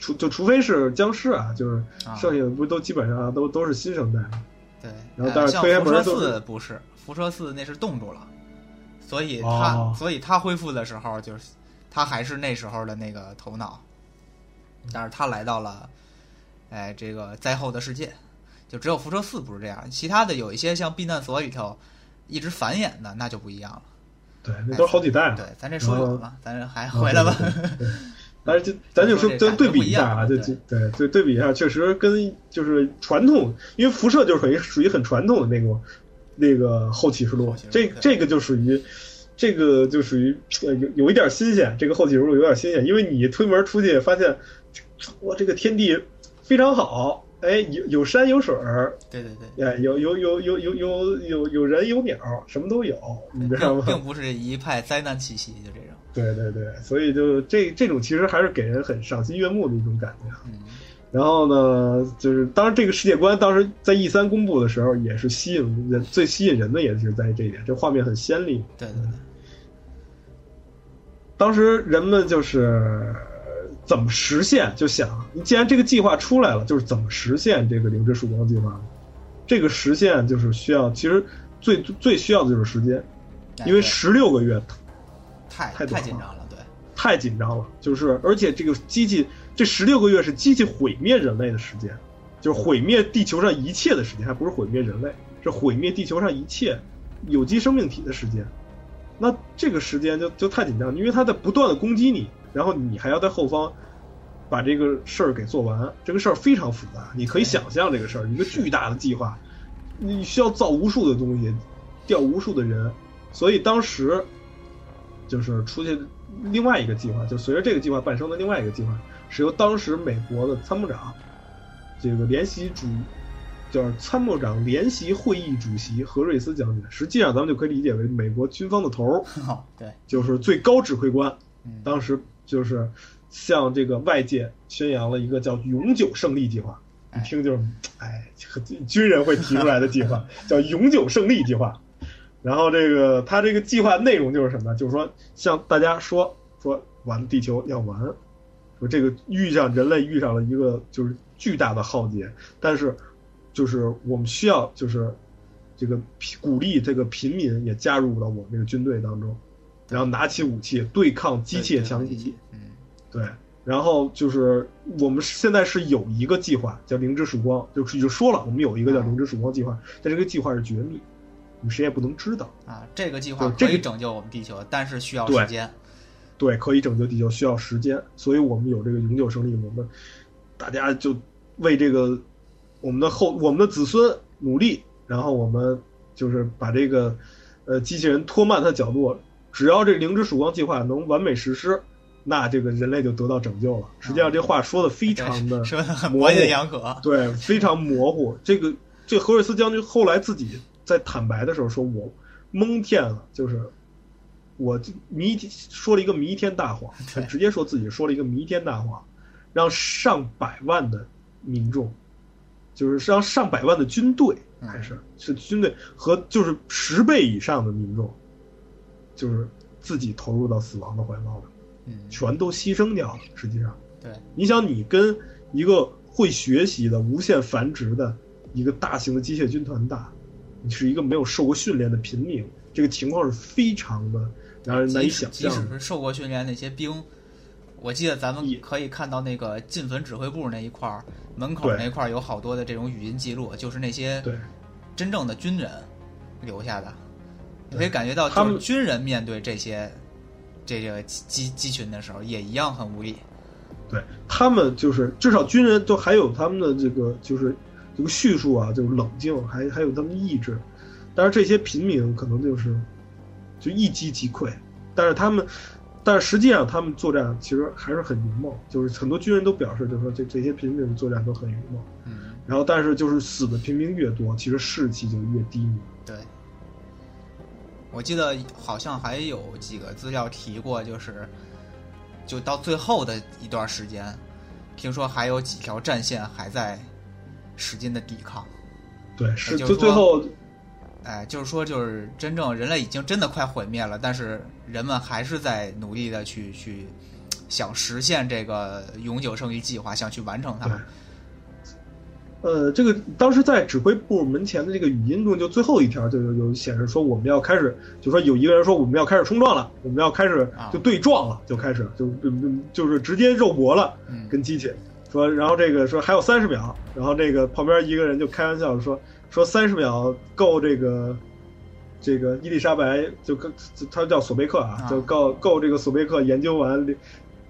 除就除非是僵尸啊，就是啊剩下的不都基本上都都是新生代。对，然后但是推开辐射门都是四不是，辐射四那是冻住了，所以他、哦所以他恢复的时候，就是他还是那时候的那个头脑，但是他来到了，哎，这个灾后的世界，就只有辐射四不是这样，其他的有一些像避难所里头一直繁衍的，那就不一样了。对，那都是好几代了。对，咱这说远了，咱还啊回来吧。但是就 咱就说，咱对比一下啊，就对。对对比一下，确实跟就是传统，因为辐射就是属于属于很传统的那种那个后启示录后启示录，这这个就属于这个就属于呃有有一点新鲜，这个后启示录有点新鲜，因为你推门出去发现，哇，这个天地非常好，哎，有有山有水儿，对对对。哎，有有有有有有有有人有鸟，什么都有，你知道吗？并并不是一派灾难气息，就这种。对对对，所以就这这种其实还是给人很赏心悦目的一种感觉。嗯，然后呢，就是当然这个世界观当时在 E 三公布的时候，也是吸引人最吸引人的也是在这一点，这画面很鲜丽。对对对。当时人们就是呃怎么实现，就想，既然这个计划出来了，就是怎么实现这个零之曙光计划？这个实现就是需要，其实最最需要的就是时间，因为十六个月太太太紧张了，对。太紧张了，就是而且这个机器这十六个月是机器毁灭人类的时间，就是毁灭地球上一切的时间，还不是毁灭人类，是毁灭地球上一切有机生命体的时间。那这个时间就就太紧张，因为他在不断的攻击你，然后你还要在后方把这个事儿给做完，这个事儿非常复杂，你可以想象这个事儿，一个巨大的计划，你需要造无数的东西，调无数的人，所以当时就是出现另外一个计划，就随着这个计划诞生的另外一个计划，是由当时美国的参谋长，这个联席主，叫参谋长联席会议主席何瑞斯将军，实际上咱们就可以理解为美国军方的头儿，哦，对，就是最高指挥官。嗯，当时就是向这个外界宣扬了一个叫“永久胜利计划”，一哎听就是，哎，军人会提出来的计划，叫“永久胜利计划”。然后这个他这个计划内容就是什么？就是说向大家说说完地球要完，说这个遇上人类遇上了一个就是巨大的浩劫，但是就是我们需要就是这个鼓励这个平民也加入到我们这个军队当中，然后拿起武器对抗机械强敌。嗯，对，然后就是我们现在是有一个计划叫“灵之曙光”，就是就说了，我们有一个叫“灵之曙光”计划，但这个计划是绝密，我们谁也不能知道。啊，这个计划可以拯救我们地球，但是需要时间。对，可以拯救地球需要时间，所以我们有这个永久胜利，我们大家就为这个我们的后我们的子孙努力，然后我们就是把这个呃机器人拖慢它的角度，只要这灵之曙光计划能完美实施，那这个人类就得到拯救了。实际上这话说的非常的说的很模模棱两可。对，非常模糊。这个这何瑞斯将军后来自己在坦白的时候说：“我蒙骗了，就是我弥说了一个弥天大谎，他直接说自己说了一个弥天大谎，让上百万的民众，就是让上百万的军队，嗯还是是军队和就是十倍以上的民众，就是自己投入到死亡的怀抱里，嗯，全都牺牲掉了。实际上。”对，你想，你跟一个会学习的、无限繁殖的一个大型的机械军团打，你是一个没有受过训练的平民，这个情况是非常的让人难以想象的。即使是受过训练那些兵，我记得咱们也可以看到那个进坟指挥部那一块儿，门口对那块儿有好多的这种语音记录，就是那些对真正的军人留下的。你可以感觉到，他们就是军人面对这些这个机机机群的时候，也一样很无力。对他们就是至少军人都还有他们的这个就是这个叙述啊，就是冷静，还还有他们的意志。但是这些平民可能就是就一击即溃，但是他们，但是实际上他们作战其实还是很勇猛，就是很多军人都表示，就是说这这些平民作战都很勇猛。嗯，然后但是就是死的平民越多，其实士气就越低迷。对。我记得好像还有几个资料提过，就是就到最后的一段时间，听说还有几条战线还在使劲的抵抗。对，是就最后哎，就是说，就是真正人类已经真的快毁灭了，但是人们还是在努力的去去想实现这个永久生育计划，想去完成它。呃，这个当时在指挥部门前的这个语音中，就最后一条就有有显示说我们要开始，就说有一个人说我们要开始冲撞了，我们要开始啊就对撞了，就开始就就就是直接肉搏了，嗯跟机器说，然后这个说还有三十秒，然后这个旁边一个人就开玩笑说说三十秒够这个这个伊丽莎白就跟他叫索贝克啊，啊就够够这个索贝克研究完灵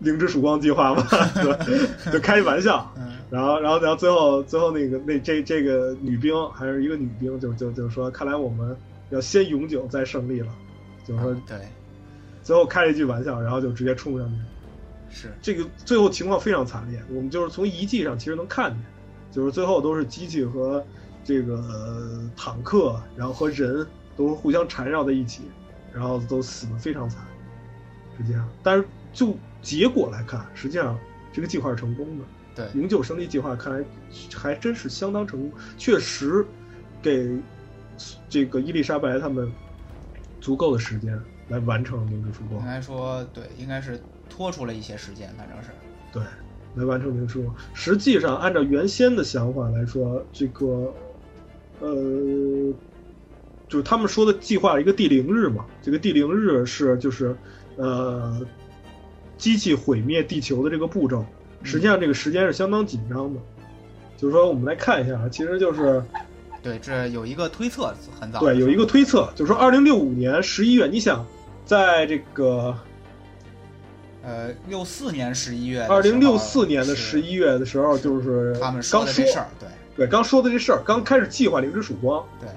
灵之曙光计划吗？就就开一玩笑。嗯然后，然后，然后最后，最后那个那这这个女兵还是一个女兵，就就就说，看来我们要先永久再胜利了，就是说嗯对，最后开了一句玩笑，然后就直接冲上去。是这个最后情况非常惨烈，我们就是从遗迹上其实能看见，就是最后都是机器和这个呃坦克，然后和人都是互相缠绕在一起，然后都死的非常惨，是这样。但是就结果来看，实际上这个计划是成功的。对，永久胜利计划看来还真是相当成功，确实给这个伊丽莎白他们足够的时间来完成灵之曙光应。该说对，应该是拖出了一些时间，反正是对，来完成灵之曙光。实际上，按照原先的想法来说，这个呃，就是他们说的计划一个地灵日嘛，这个地灵日是就是呃，机器毁灭地球的这个步骤。实际上，这个时间是相当紧张的。就是说，我们来看一下啊，其实就是对，这有一个推测，很早对有一个推测，就是说，二零六五年十一月，你想，在这个呃六四年十一月二零六四年的是十一月的时候，就是他们说刚的这事儿，对对，刚说的这事儿，刚开始计划灵之曙光，对，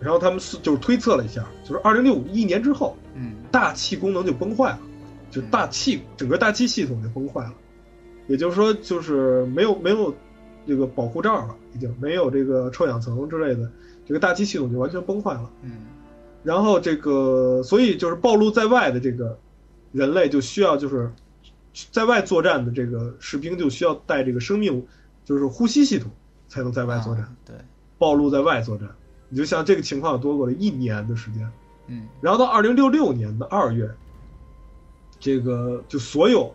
然后他们是就是推测了一下，就是二零六五一年之后，嗯。大气功能就崩坏了，就是大气整个大气系统就崩坏了，也就是说，就是没有没有这个保护罩了，已经没有这个臭氧层之类的，这个大气系统就完全崩坏了。嗯。然后这个，所以就是暴露在外的这个人类就需要就是在外作战的这个士兵就需要带这个生命，就是呼吸系统才能在外作战。啊对，暴露在外作战，你就像这个情况有多过了一年的时间。嗯然后到二零六六年的二月，这个就所有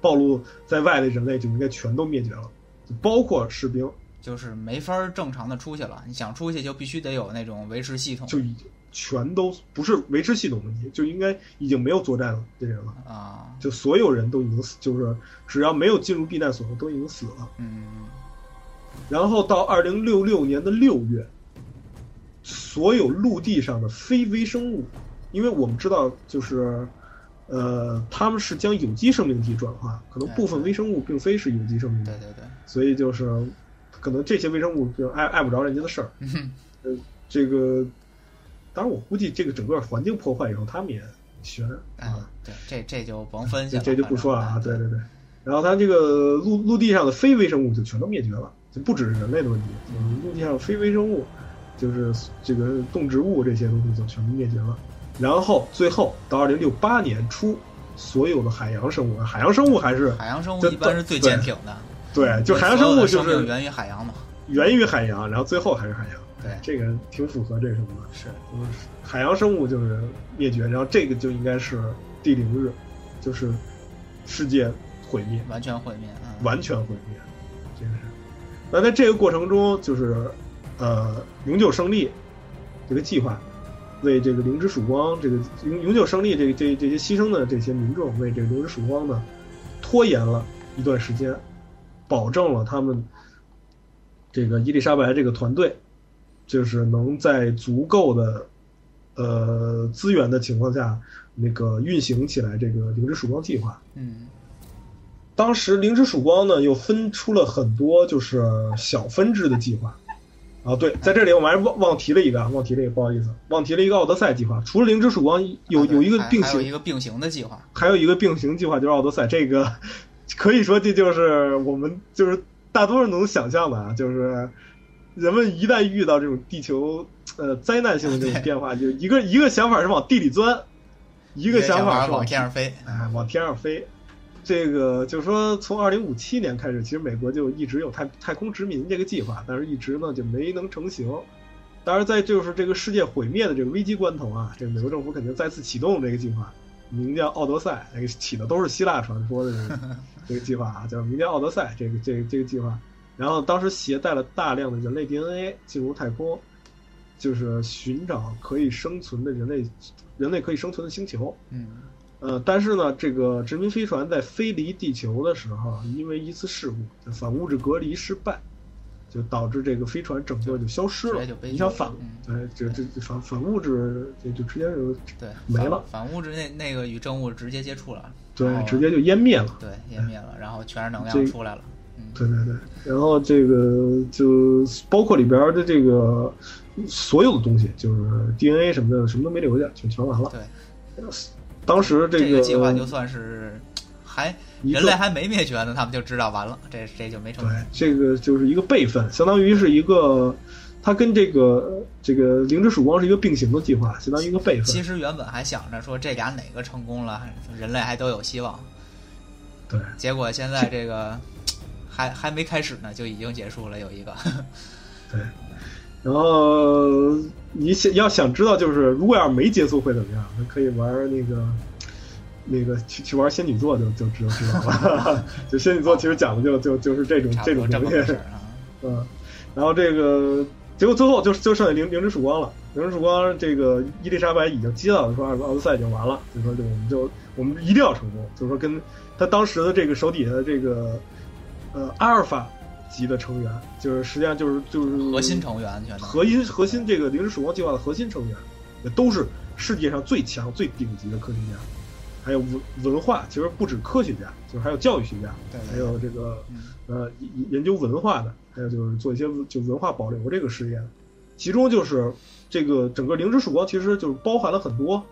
暴露在外的人类就应该全都灭绝了，就包括士兵，就是没法正常的出去了。你想出去，就必须得有那种维持系统就已经全都不是维持系统问题，就应该已经没有作战的人了。啊，就所有人都已经死，就是只要没有进入避难所的都已经死了。嗯然后到二零六六年的六月，所有陆地上的非微生物，因为我们知道，就是，呃，他们是将有机生命体转化，可能部分微生物并非是有机生命体对，对对，所以就是，可能这些微生物就碍碍不着人家的事儿。嗯呃，这个，当然我估计这个整个环境破坏以后，他们也悬哎啊。对，这这就甭分析了，这这就不说了啊，对对对。然后它这个陆陆地上的非微生物就全都灭绝了，就不只是人类的问题，就是陆地上非微生物，就是这个动植物这些东西就全部灭绝了。然后最后到二零六八年初，所有的海洋生物，海洋生物还是海洋生物这一般是最坚挺的，对，就海洋生物就是源于海洋嘛，源于海洋，然后最后还是海洋。对这个挺符合这什么的。是嗯，海洋生物就是灭绝，然后这个就应该是第零日，就是世界毁灭，完全毁灭，嗯，完全毁灭，这个是。那在这个过程中，就是呃，永久胜利这个计划为这个灵之曙光这个永永久胜利这个这这些牺牲的这些民众为这个灵之曙光呢拖延了一段时间，保证了他们这个伊丽莎白这个团队就是能在足够的呃资源的情况下，那个运行起来这个灵之曙光计划。嗯当时灵之曙光呢又分出了很多就是小分支的计划。啊，对，在这里我们还忘忘提了一个，啊，忘提了一个，不好意思，忘提了一个奥德赛计划。除了灵之曙光，有有一个并行一个并行的计划。还有一个并行计划就是奥德赛，这个 可以说这就是我们就是大多数人能想象的啊，就是人们一旦遇到这种地球呃灾难性的这种变化，就一个一个想法是往地里钻，一一个想法 法是往天上飞。哎往天上飞。这个就是说，从二零五七年开始，其实美国就一直有太太空殖民这个计划，但是一直呢就没能成型。当然，在就是这个世界毁灭的这个危机关头啊，这个美国政府肯定再次启动这个计划，名叫奥德赛，那个起的都是希腊传说的这个这个计划啊，叫名叫奥德赛这个这个这个计划。然后当时携带了大量的人类 DNA 进入太空，就是寻找可以生存的人类人类可以生存的星球。嗯呃，但是呢，这个殖民飞船在飞离地球的时候，因为一次事故，反物质隔离失败，就导致这个飞船整个就消失了你想反，嗯对，这这这反反物质就就直接就对，没了反反物质那那个与正物直接接触了，对直接就湮灭了。对湮灭了，然后全是能这量出来了。嗯，对对对，然后这个就包括里边的这个所有的东西，就是 DNA 什么的，什么都没留下，全全完了。对，当时这个这个计划就算是还人类还没灭绝呢，他们就知道完了，这这就没成对功。，这个就是一个备份，相当于是一个，它跟这个这个灵之曙光是一个并行的计划，相当于一个备份。其实原本还想着说这俩哪个成功了，人类还都有希望。对，结果现在这个还还没开始呢，就已经结束了，有一个。对。然后你想要想知道，就是如果要是没结束会怎么样？那可以玩那个那个去去玩仙女座就就知道知道了。就仙女座其实讲的就就就是这种这种东西。嗯，然后这个结果最后就就剩下灵灵之曙光了。灵之曙光，这个伊丽莎白已经接到了说奥奥德赛已经完了，就说就我们就我们一定要成功，就是说跟他当时的这个手底下的这个呃阿尔法级的成员，就是实际上就是就是核心成员核心核心这个灵之曙光计划的核心成员，也都是世界上最强最顶级的科学家。还有文文化，其实不止科学家，就是还有教育学家，对对还有这个嗯呃研研究文化的，还有就是做一些就文化保留这个实验，其中就是这个整个灵之曙光其实就是包含了很多，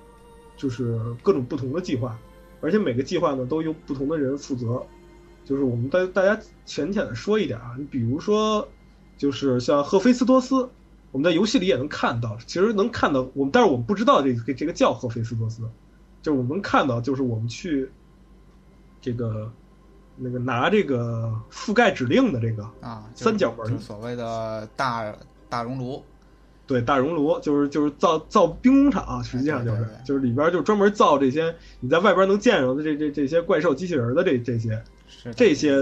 就是各种不同的计划，而且每个计划呢都由不同的人负责。就是我们大大家浅浅的说一点啊，你比如说，就是像赫菲斯托斯，我们在游戏里也能看到，其实能看到我们，但是我们不知道这个这个叫赫菲斯托斯，就是我们看到，就是我们去这个那个拿这个覆盖指令的这个啊，就是三角门就是所谓的大大熔炉。对大熔炉，就是就是造造兵工厂，实际上就是就是里边就专门造这些你在外边能见着的这这这些怪兽机器人的这这些是这些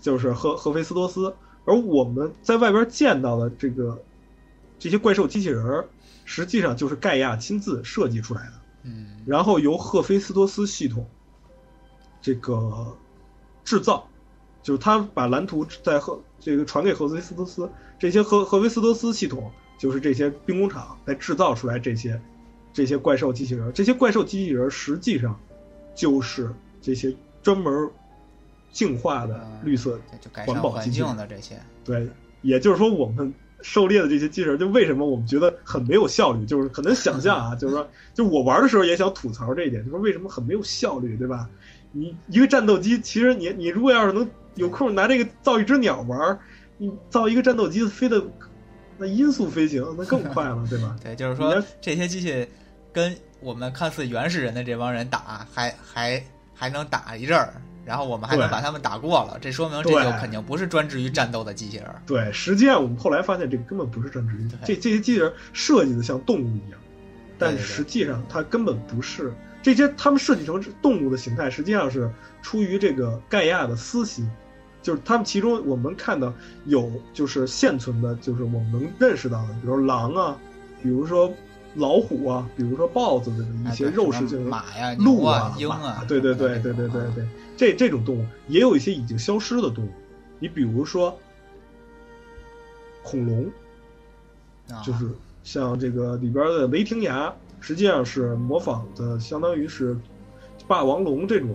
就是赫赫菲斯托斯，而我们在外边见到的这个这些怪兽机器人儿，实际上就是盖亚亲自设计出来的。嗯然后由赫菲斯托斯系统这个制造，就是他把蓝图在赫这个传给赫菲斯托斯，这些赫赫菲斯托斯系统就是这些兵工厂来制造出来这些这些怪兽机器人，这些怪兽机器人实际上就是这些专门净化的嗯绿色环保机器人境的这些。对，也就是说，我们狩猎的这些机器人，就为什么我们觉得很没有效率，就是很能想象啊，就是说，就我玩的时候也想吐槽这一点，就是为什么很没有效率，对吧？你一个战斗机，其实你你如果要是能有空拿这个造一只鸟玩，你造一个战斗机飞的，那音速飞行那更快了，对吧？对，就是说这些机器跟我们看似原始人的这帮人打，还还还能打一阵儿，然后我们还能把他们打过了，这说明这就肯定不是专职于战斗的机器人儿。对，实际上我们后来发现，这个根本不是专职于这这些机器人设计的像动物一样，但实际上它根本不是。这些他们设计成动物的形态，实际上是出于这个盖亚的私心，就是他们其中我们看到有就是现存的，就是我们能认识到的，比如狼啊，比如说老虎啊，比如说豹子的一些肉食性马呀、鹿啊、鹰啊，对对对对对对啊对，这这种动物也有一些已经消失的动物，你比如说恐龙，啊就是像这个里边的雷霆牙，实际上是模仿的，相当于是霸王龙这种，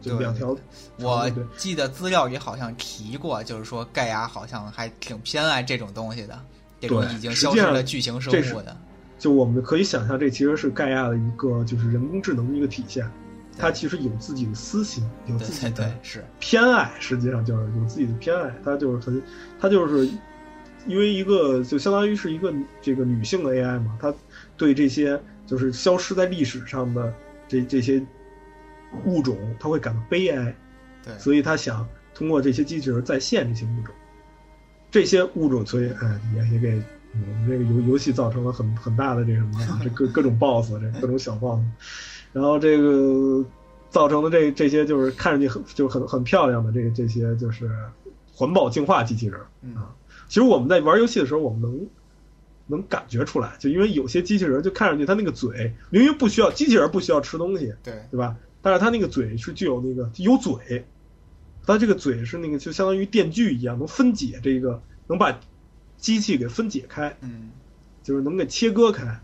就两条。我记得资料里好像提过，就是说盖亚好像还挺偏爱这种东西的，这种对已经消失实际上的巨型生物的。就我们可以想象，这其实是盖亚的一个就是人工智能的一个体现。它其实有自己的私心，有自己的对，是偏爱，实际上就是有自己的偏爱。它就是很，它就是因为一个就相当于是一个这个女性的 AI 嘛，它对这些就是消失在历史上的这这些物种，它会感到悲哀，对，所以它想通过这些机器人再现这些物种。这些物种，所以哎，也也给我们这个游游戏造成了很很大的这什么啊，这各各种 BOSS，这各种小 BOSS，然后这个造成的这这些就是看上去很就很很漂亮的这这些就是环保净化机器人嗯啊。其实我们在玩游戏的时候，我们能能感觉出来，就因为有些机器人就看上去它那个嘴明明不需要，机器人不需要吃东西，对对吧？但是它那个嘴是具有那个有嘴，它这个嘴是那个就相当于电锯一样，能分解这个，能把机器给分解开，嗯，就是能给切割开。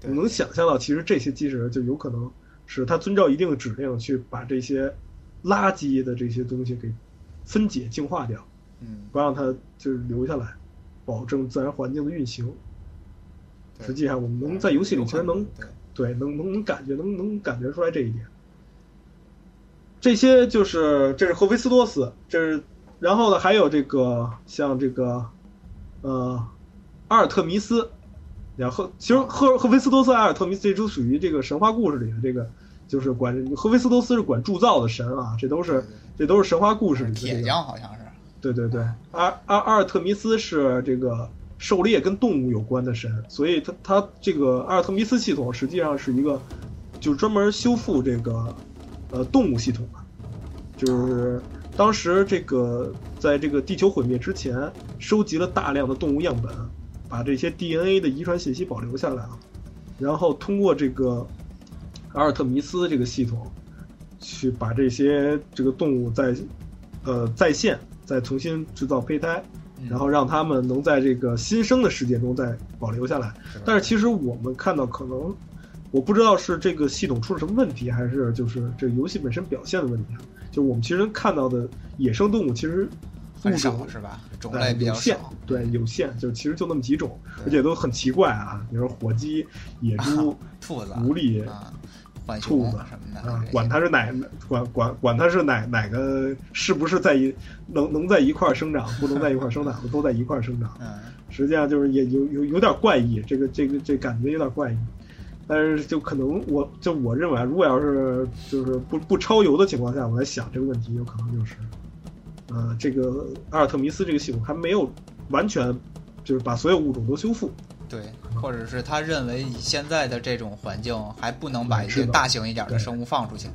对我能想象到，其实这些机器人就有可能是它遵照一定的指令去把这些垃圾的这些东西给分解净化掉，嗯，不让它就是留下来，保证自然环境的运行。实际上，我们能在游戏里其实能对对，能能能感觉能能感觉出来这一点。这些就是这是赫菲斯多斯，这是然后呢还有这个像这个呃阿尔特弥斯，然后其实赫赫菲斯托斯、阿尔特弥斯这都属于这个神话故事里的这个，就是管赫菲斯托斯是管铸造的神啊，这都是这都是神话故事里的、这个、铁匠好像是，对对对，阿阿阿尔特弥斯是这个狩猎跟动物有关的神，所以他他这个阿尔特弥斯系统实际上是一个，就是专门修复这个呃动物系统的，就是当时这个在这个地球毁灭之前，收集了大量的动物样本，把这些 DNA 的遗传信息保留下来了，然后通过这个阿尔特弥斯这个系统，去把这些这个动物再呃再现。再重新制造胚胎，嗯然后让他们能在这个新生的世界中再保留下来。但是其实我们看到，可能我不知道是这个系统出了什么问题，还是就是这个游戏本身表现的问题。啊就我们其实看到的野生动物，其实物种是吧？种呃类比较少，，对有限，就其实就那么几种，而且都很奇怪啊，比如说火鸡、野猪、兔子、狐狸啊、兔子什么的啊管它是哪管管管它是哪哪个是不是在一能能在一块儿生长，不能在一块儿生长的都在一块儿生长。嗯，实际上就是也有有有点怪异，这个这个这感觉有点怪异。但是就可能我就我认为啊，如果要是就是不不超油的情况下，我在想这个问题，有可能就是，呃，这个阿尔特弥斯这个系统还没有完全就是把所有物种都修复。对，或者是他认为以现在的这种环境还不能把一些大型一点的生物放出去，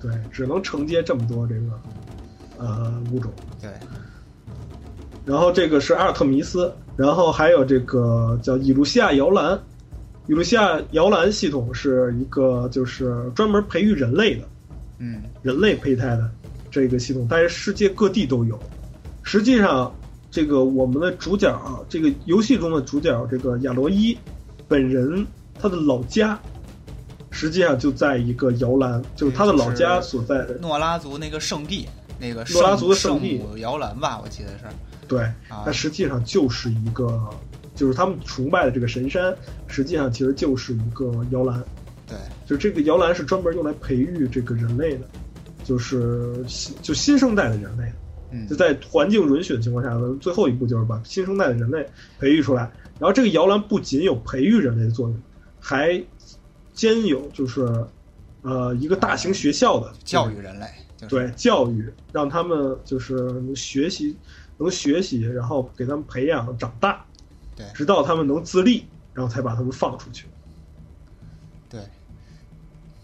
对，只能承接这么多这个呃物种。对，然后这个是阿尔特弥斯，然后还有这个叫伊鲁西亚摇篮。伊鲁西亚摇篮系统是一个就是专门培育人类的嗯，人类胚胎的这个系统，但是世界各地都有。实际上，这个我们的主角啊，这个游戏中的主角这个亚罗伊本人他的老家，实际上就在一个摇篮，就是他的老家所在的。诺拉族那个圣地，那个诺拉族的圣圣地母摇篮吧，我记得是对，啊它，实际上就是一个，就是他们崇拜的这个神山，实际上其实就是一个摇篮。对，就这个摇篮是专门用来培育这个人类的，就是新就新生代的人类。嗯就，在环境允许的情况下，最后一步就是把新生代的人类培育出来。然后这个摇篮不仅有培育人类的作用，还兼有就是呃一个大型学校的教育人类，就是对教育，让他们就是能学习，能学习，然后给他们培养长大，对。直到他们能自立，然后才把他们放出去。对，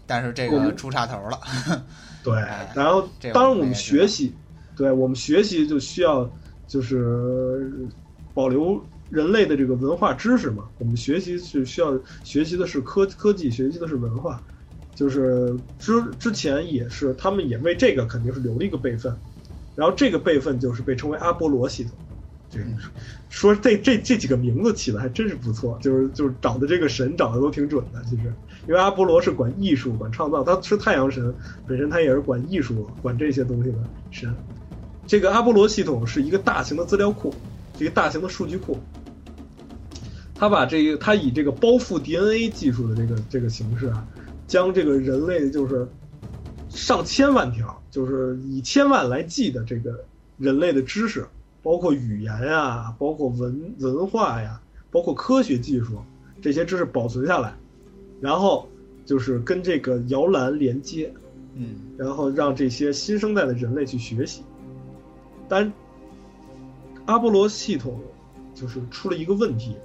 但是这个出岔头了，对哎，然后当然我们学习，对我们学习就需要就是保留人类的这个文化知识嘛，我们学习是需要学习的是科科技，学习的是文化，就是之之前也是他们也为这个肯定是留了一个备份，然后这个备份就是被称为阿波罗系统。这个说这这这几个名字起的还真是不错，就是就是找的这个神找的都挺准的，其实，因为阿波罗是管艺术、管创造，他是太阳神，本身他也是管艺术、管这些东西的神。这个阿波罗系统是一个大型的资料库，一个大型的数据库。他把这个，他以这个包覆 DNA 技术的这个这个形式啊，将这个人类就是上千万条，就是以千万来计的这个人类的知识。包括语言呀，包括文文化呀，包括科学技术，这些知识保存下来，然后就是跟这个摇篮连接，嗯，然后让这些新生代的人类去学习。但阿波罗系统就是出了一个问题，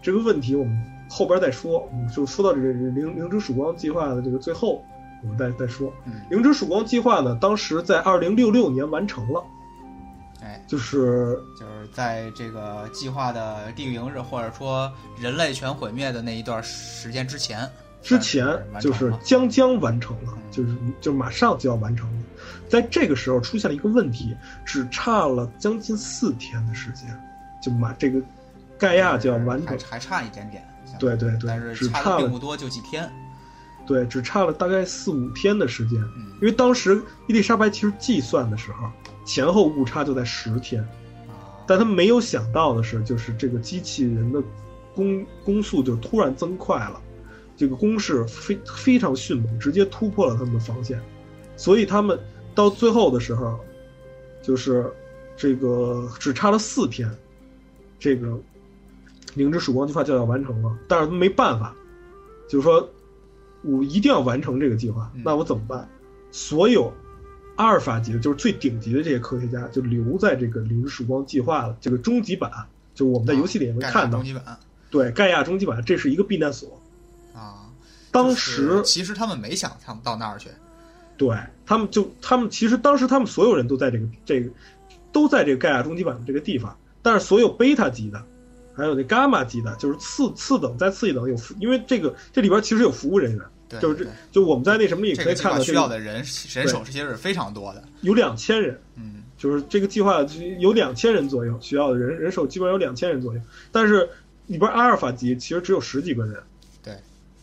这个问题我们后边再说，我们就说到这个灵灵之曙光计划的这个最后，我们再再说。灵之曙光计划呢，当时在二零六六年完成了。哎，就是就是在这个计划的定营日，或者说人类全毁灭的那一段时间之前，之前就是将将完成了，就是就马上就要完成了。在这个时候出现了一个问题，只差了将近四天的时间，就马这个盖亚就要完成，还差一点点。对对对，但是只差并不多，就几天。对，只差了大概四五天的时间，因为当时伊丽莎白其实计算的时候。前后误差就在十天，但他没有想到的是，就是这个机器人的攻攻速就突然增快了，这个攻势非非常迅猛，直接突破了他们的防线，所以他们到最后的时候，就是这个只差了四天，这个灵之曙光计划就要完成了，但是没办法，就是说我一定要完成这个计划，那我怎么办？所有。阿尔法级的，就是最顶级的这些科学家，就留在这个零之曙光计划的这个终极版，就我们在游戏里也能看到。终极版，对，盖亚终极版，这是一个避难所。啊，当时其实他们没想他们到那儿去。对他们，就他们其实当时他们所有人都在这个这个都在这个盖亚终极版的这个地方，但是所有贝塔级的，还有那伽马级的，就是次次等再次一等有，因为这个这里边其实有服务人员。就是这就我们在那什么里可以看到，需要的人人手这些是非常多的，有两千人，嗯，就是这个计划有两千人左右需要的人人手基本上有两千人左右，但是里边阿尔法级其实只有十几个人，对，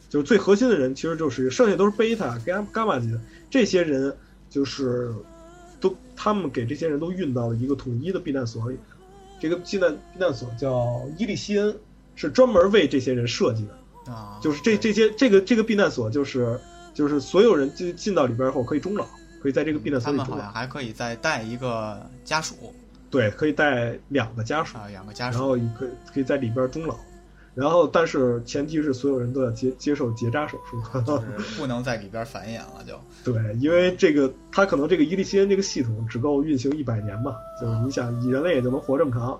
就是最核心的人其实就是剩下都是贝塔、伽伽马级的。这些人，就是都他们给这些人都运到了一个统一的避难所里，这个避难避难所叫伊利西恩，是专门为这些人设计的。啊，就是这这些这个这个避难所，就是就是所有人进进到里边后可以终老，可以在这个避难所里终老。他们好像还可以再带一个家属，对，可以带两个家属啊，两个家属，然后可以可以在里边终老。然后，但是前提是所有人都要接接受结扎手术，就是 不能在里边繁衍了，就对，因为这个他可能这个伊利西恩这个系统只够运行一百年嘛，就是你想以人类也就能活这么长。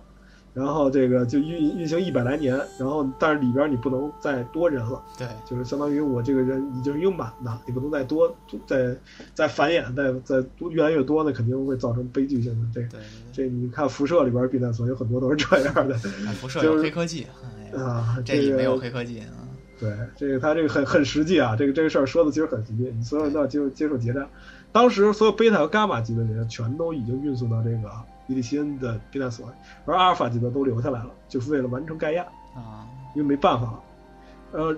然后这个就运运行一百来年，然后但是里边你不能再多人了，对，就是相当于我这个人已经是一个满了，你不能再多再再繁衍，再再越来越多，那肯定会造成悲剧性的。这这你看辐射里边避难所有很多都是这样的，辐射有黑科技啊，这里没有黑科技啊。对，这个他这个很很实际啊，这个这个事儿说的其实很实际，你所有人都要接受接受结账。当时所有贝塔和伽马级的人全都已经运送到这个。伊利西恩的避难所，而阿尔法级的都留下来了，就是为了完成盖亚啊，因为没办法了。呃，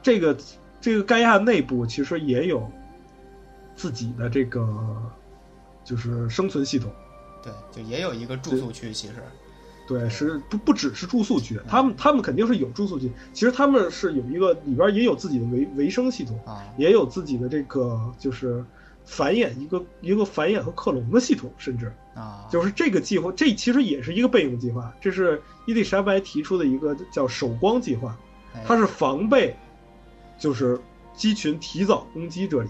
这个这个盖亚内部其实也有自己的这个就是生存系统，对，就也有一个住宿区。其实，对，是不不只是住宿区，他们他们肯定是有住宿区。其实他们是有一个里边也有自己的维维生系统啊，也有自己的这个就是繁衍一个一个繁衍和克隆的系统，甚至。啊，就是这个计划，这其实也是一个备用计划。这是伊丽莎白提出的一个叫“守光计划”，它是防备，就是鸡群提早攻击这里，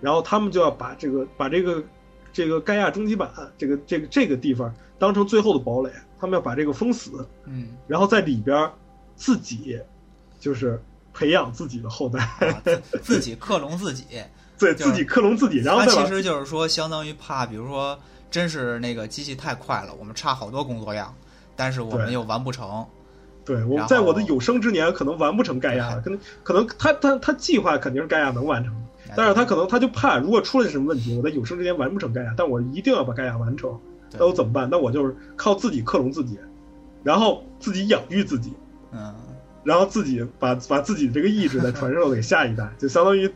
然后他们就要把这个把这个这个盖亚终极版这个这个这个地方当成最后的堡垒，他们要把这个封死，嗯，然后在里边自己就是培养自己的后代，自己克隆自己，对自己克隆自己，然后其实就是说，相当于怕，比如说。真是那个机器太快了，我们差好多工作量，但是我们又完不成。对，我在我的有生之年可能完不成盖亚，可能可能他他他计划肯定是盖亚能完成的，但是他可能他就怕，如果出了什么问题，我在有生之年完不成盖亚，但我一定要把盖亚完成，那我怎么办？那我就是靠自己克隆自己，然后自己养育自己，嗯，然后自己把把自己这个意志再传授给下一代，就相当于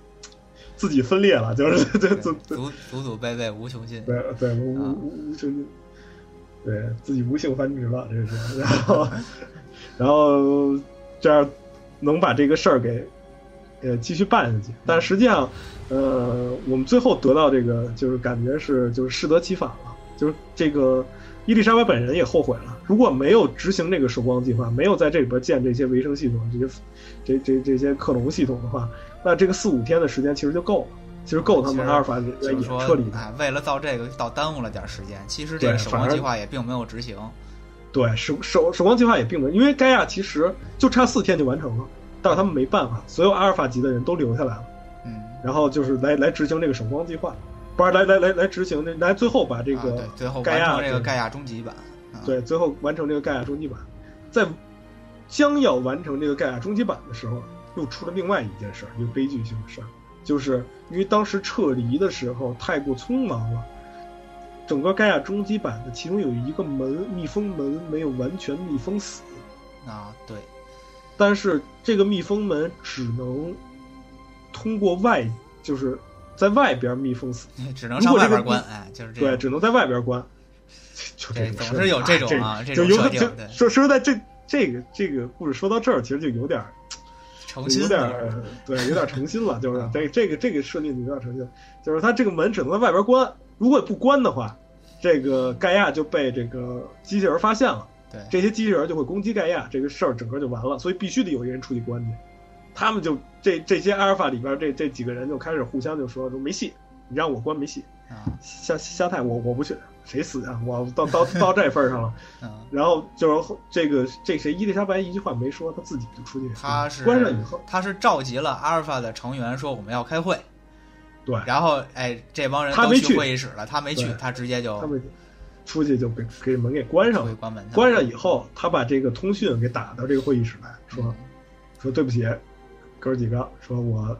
自己分裂了，就是这对 这祖祖祖辈辈无穷尽。对对无无无无穷尽，对自己无性繁殖了，这是，然后然后这样能把这个事儿给呃继续办下去，但实际上，呃，我们最后得到这个就是感觉是就是适得其反了，就是这个伊丽莎白本人也后悔了，如果没有执行这个守光计划，没有在这里边建这些维生系统、这些这这这些克隆系统的话，那这个四五天的时间其实就够了。其实够他们阿尔法也就是说彻底，的。哎，为了造这个倒耽误了点时间。其实这个守光计划也并没有执行。对，守守守光计划也并没有，因为盖亚其实就差四天就完成了，但是他们没办法，所有阿尔法级的人都留下来了，嗯，然后就是来来执行这个守光计划，不是来来来来执行这来最后把这个、最后盖亚完成这个盖亚终极版。啊对最后完成这个盖亚终极版，在将要完成这个盖亚终极版的时候，又出了另外一件事儿，一个悲剧性的事儿，就是因为当时撤离的时候太过匆忙了。整个盖亚终极版的其中有一个门密封门没有完全密封死，啊，对，但是这个密封门只能通过外，就是在外边密封死，只能上如果这个外边关。哎，就是这对，只能在外边关。就这对，个事儿总是有这种啊，这种设定，说说实在，这这个这个故事说到这儿，其实就有点儿诚心有点儿对，有点诚心了，就 是啊这这个这个设定就有点诚心，就是他这个门只能在外边关，如果不关的话，这个盖亚就被这个机器人发现了。对，这些机器人就会攻击盖亚，这个事儿整个就完了，所以必须得有一个人出去关去。他们就这这些阿尔法里边这这几个人就开始互相就说说没戏，你让我关没戏，啊，瞎瞎太我我不去，谁死啊？我到到到这份儿上了。嗯，然后就是后这个这谁伊丽莎白一句话没说，他自己就出去他是关上以后，他是召集了阿尔法的成员说我们要开会，对，然后哎，这帮人都去会议室了，他没去对，他直接就他们出去就给给门给关上了。关门，关上以后，他把这个通讯给打到这个会议室来说。嗯说对不起，哥儿几个，说我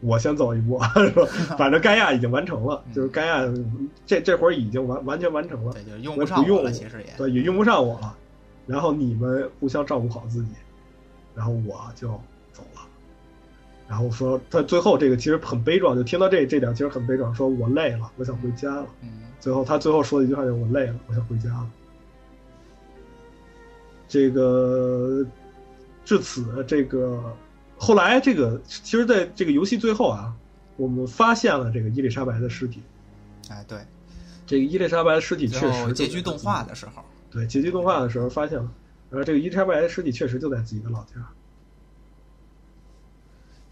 我先走一步，说反正盖亚已经完成了，嗯就是盖亚这这会儿已经完完全完成了，对，就用我不用不上我了，其实也对，也用不上我了。然后你们互相照顾好自己，然后我就走了。然后说他最后这个其实很悲壮，就听到这这点其实很悲壮，说我累了，我想回家了。嗯，最后他最后说的一句话就是我累了，我想回家了。这个至此，这个后来这个其实在这个游戏最后啊，我们发现了这个伊丽莎白的尸体。哎，对，这个伊丽莎白的尸体确实后结局动画的时候，对结局动画的时候发现了，然后这个伊丽莎白的尸体确实就在自己的老家。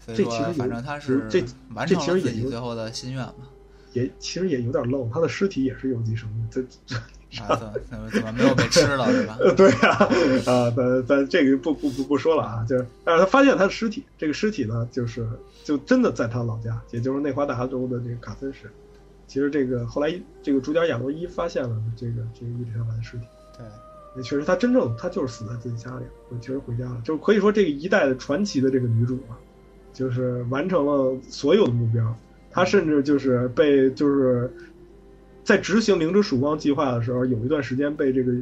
这其实有反正他是这完这其实也有最后的心愿嘛。也其实也有点漏，他的尸体也是有机生命，这这啊，怎么怎么没有被吃了是吧？呃，对呀、啊，啊，咱咱这个不不不不说了啊，就是，但是他发现他的尸体，这个尸体呢，就是就真的在他老家，也就是内华达州的这个卡森市。其实这个后来这个主角亚罗伊发现了这个这个伊丽莎白的尸体，对，也确实他真正他就是死在自己家里，我确实回家了，就可以说这个一代的传奇的这个女主嘛，就是完成了所有的目标，她甚至就是被就是在执行灵之曙光计划的时候，有一段时间被这个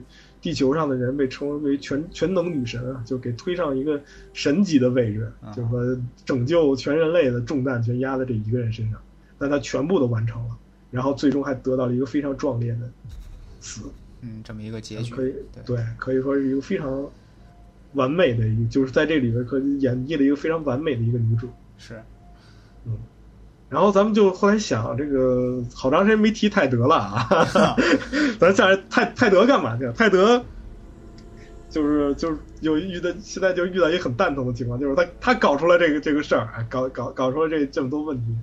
地球上的人被称为全全能女神啊，就给推上一个神级的位置，啊。就是说拯救全人类的重担全压在这一个人身上，但他全部都完成了，然后最终还得到了一个非常壮烈的死，嗯，这么一个结局，可以对。对，可以说是一个非常完美的一个，就是在这里边可以演绎了一个非常完美的一个女主。是，然后咱们就后来想，这个好长时间没提泰德了啊，咱下来泰泰德干嘛去？泰德就是就是有遇到现在就遇到一个很蛋疼的情况，就是他他搞出来这个这个事儿，哎搞搞搞出来这这么多问题，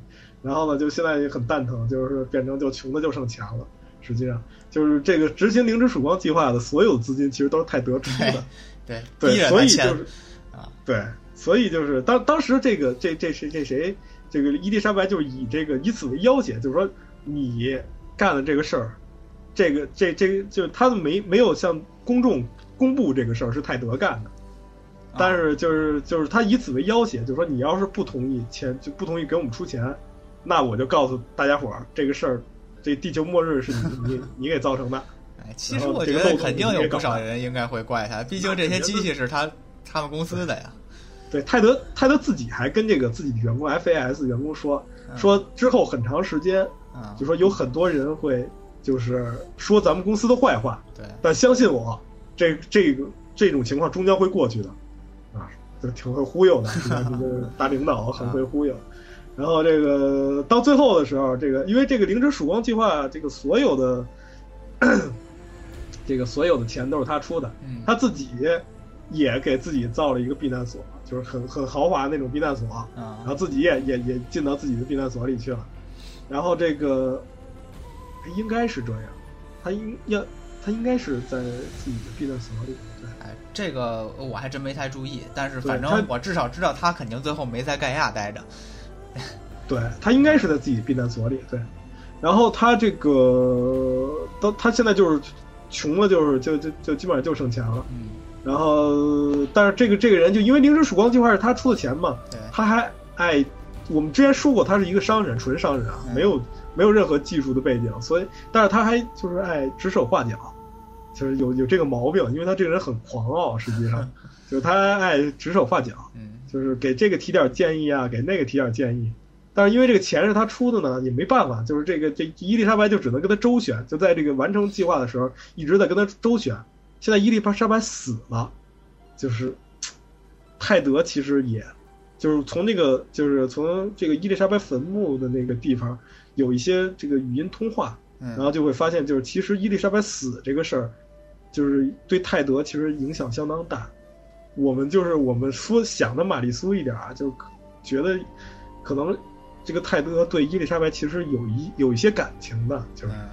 然后呢就现在也很蛋疼，就是变成就穷的就剩钱了。实际上就是这个执行灵之曙光计划的所有资金其实都是泰德出的。对，对，所以就是啊，对，所以就是当当时这个这这谁这谁这个伊丽莎白就是以这个以此为要挟，就是说你干了这个事儿，这个这这个就是他们没没有向公众公布这个事儿是泰德干的，啊但是就是就是他以此为要挟，就是说你要是不同意钱就不同意给我们出钱，那我就告诉大家伙儿这个事儿，这地球末日是你你 你给造成的。哎，其实我觉得肯定有不少人应该会怪他，毕竟这些机器是他他们公司的呀。对，泰德泰德自己还跟这个自己的员工 FAS 员工说嗯说之后很长时间，嗯，就说有很多人会就是说咱们公司的坏话，对，但相信我，这这个这种情况终将会过去的，啊，就挺会忽悠的，大领导很会忽悠。然后这个到最后的时候，这个因为这个灵芝曙光计划，这个所有的这个所有的钱都是他出的，嗯，他自己也给自己造了一个避难所，就是很很豪华那种避难所，啊然后自己也也也进到自己的避难所里去了，然后这个应该是这样，他应要他应该是在自己的避难所里，对。哎，这个我还真没太注意，但是反正我至少知道他肯定最后没在盖亚待着。对，他应该是在自己的避难所里，对，然后他这个都他现在就是穷了，就是就就就基本上就剩钱了，嗯，然后但是这个这个人就因为零之曙光计划是他出的钱嘛，他还爱，我们之前说过他是一个商人，纯商人啊，嗯没有没有任何技术的背景，所以，但是他还就是爱指手画脚，就是有有这个毛病，因为他这个人很狂傲，实际上 就是他爱指手画脚，嗯，就是给这个提点建议啊，给那个提点建议。但是因为这个钱是他出的呢，也没办法，就是这个这伊丽莎白就只能跟他周旋，就在这个完成计划的时候一直在跟他周旋。现在伊丽莎白死了，就是泰德其实也，就是从那个就是从这个伊丽莎白坟墓的那个地方有一些这个语音通话，然嗯，后就会发现，就是其实伊丽莎白死这个事儿，就是对泰德其实影响相当大。我们就是我们说想的玛丽苏一点啊，就觉得可能这个泰德对伊丽莎白其实有一有一些感情的，就是嗯，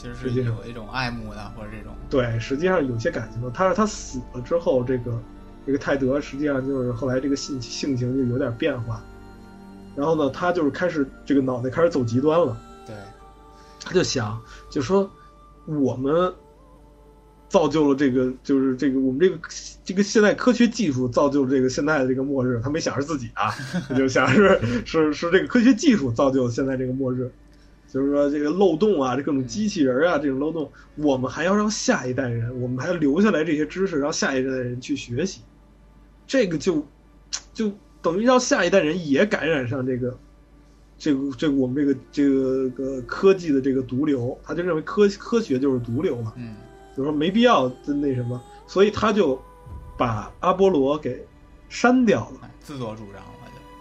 其实是有一种爱慕的或者这种，对，实际上有些感情的。他是他死了之后，这个这个泰德实际上就是后来这个性性情就有点变化，然后呢，他就是开始这个脑袋开始走极端了。对，他就想，就说我们造就了这个，就是这个我们这个这个现代科学技术造就了这个现在的这个末日。他没想是自己啊，他 就想是是是这个科学技术造就了现在这个末日。就是说这个漏洞啊，这各种机器人啊，这种漏洞，我们还要让下一代人，我们还要留下来这些知识，让下一代人去学习。这个就就等于让下一代人也感染上这个这个这个我们这个这个个科技的这个毒瘤，他就认为科科学就是毒瘤嘛，嗯，就是说没必要的那什么，所以他就把阿波罗给删掉了。哎，自作主张了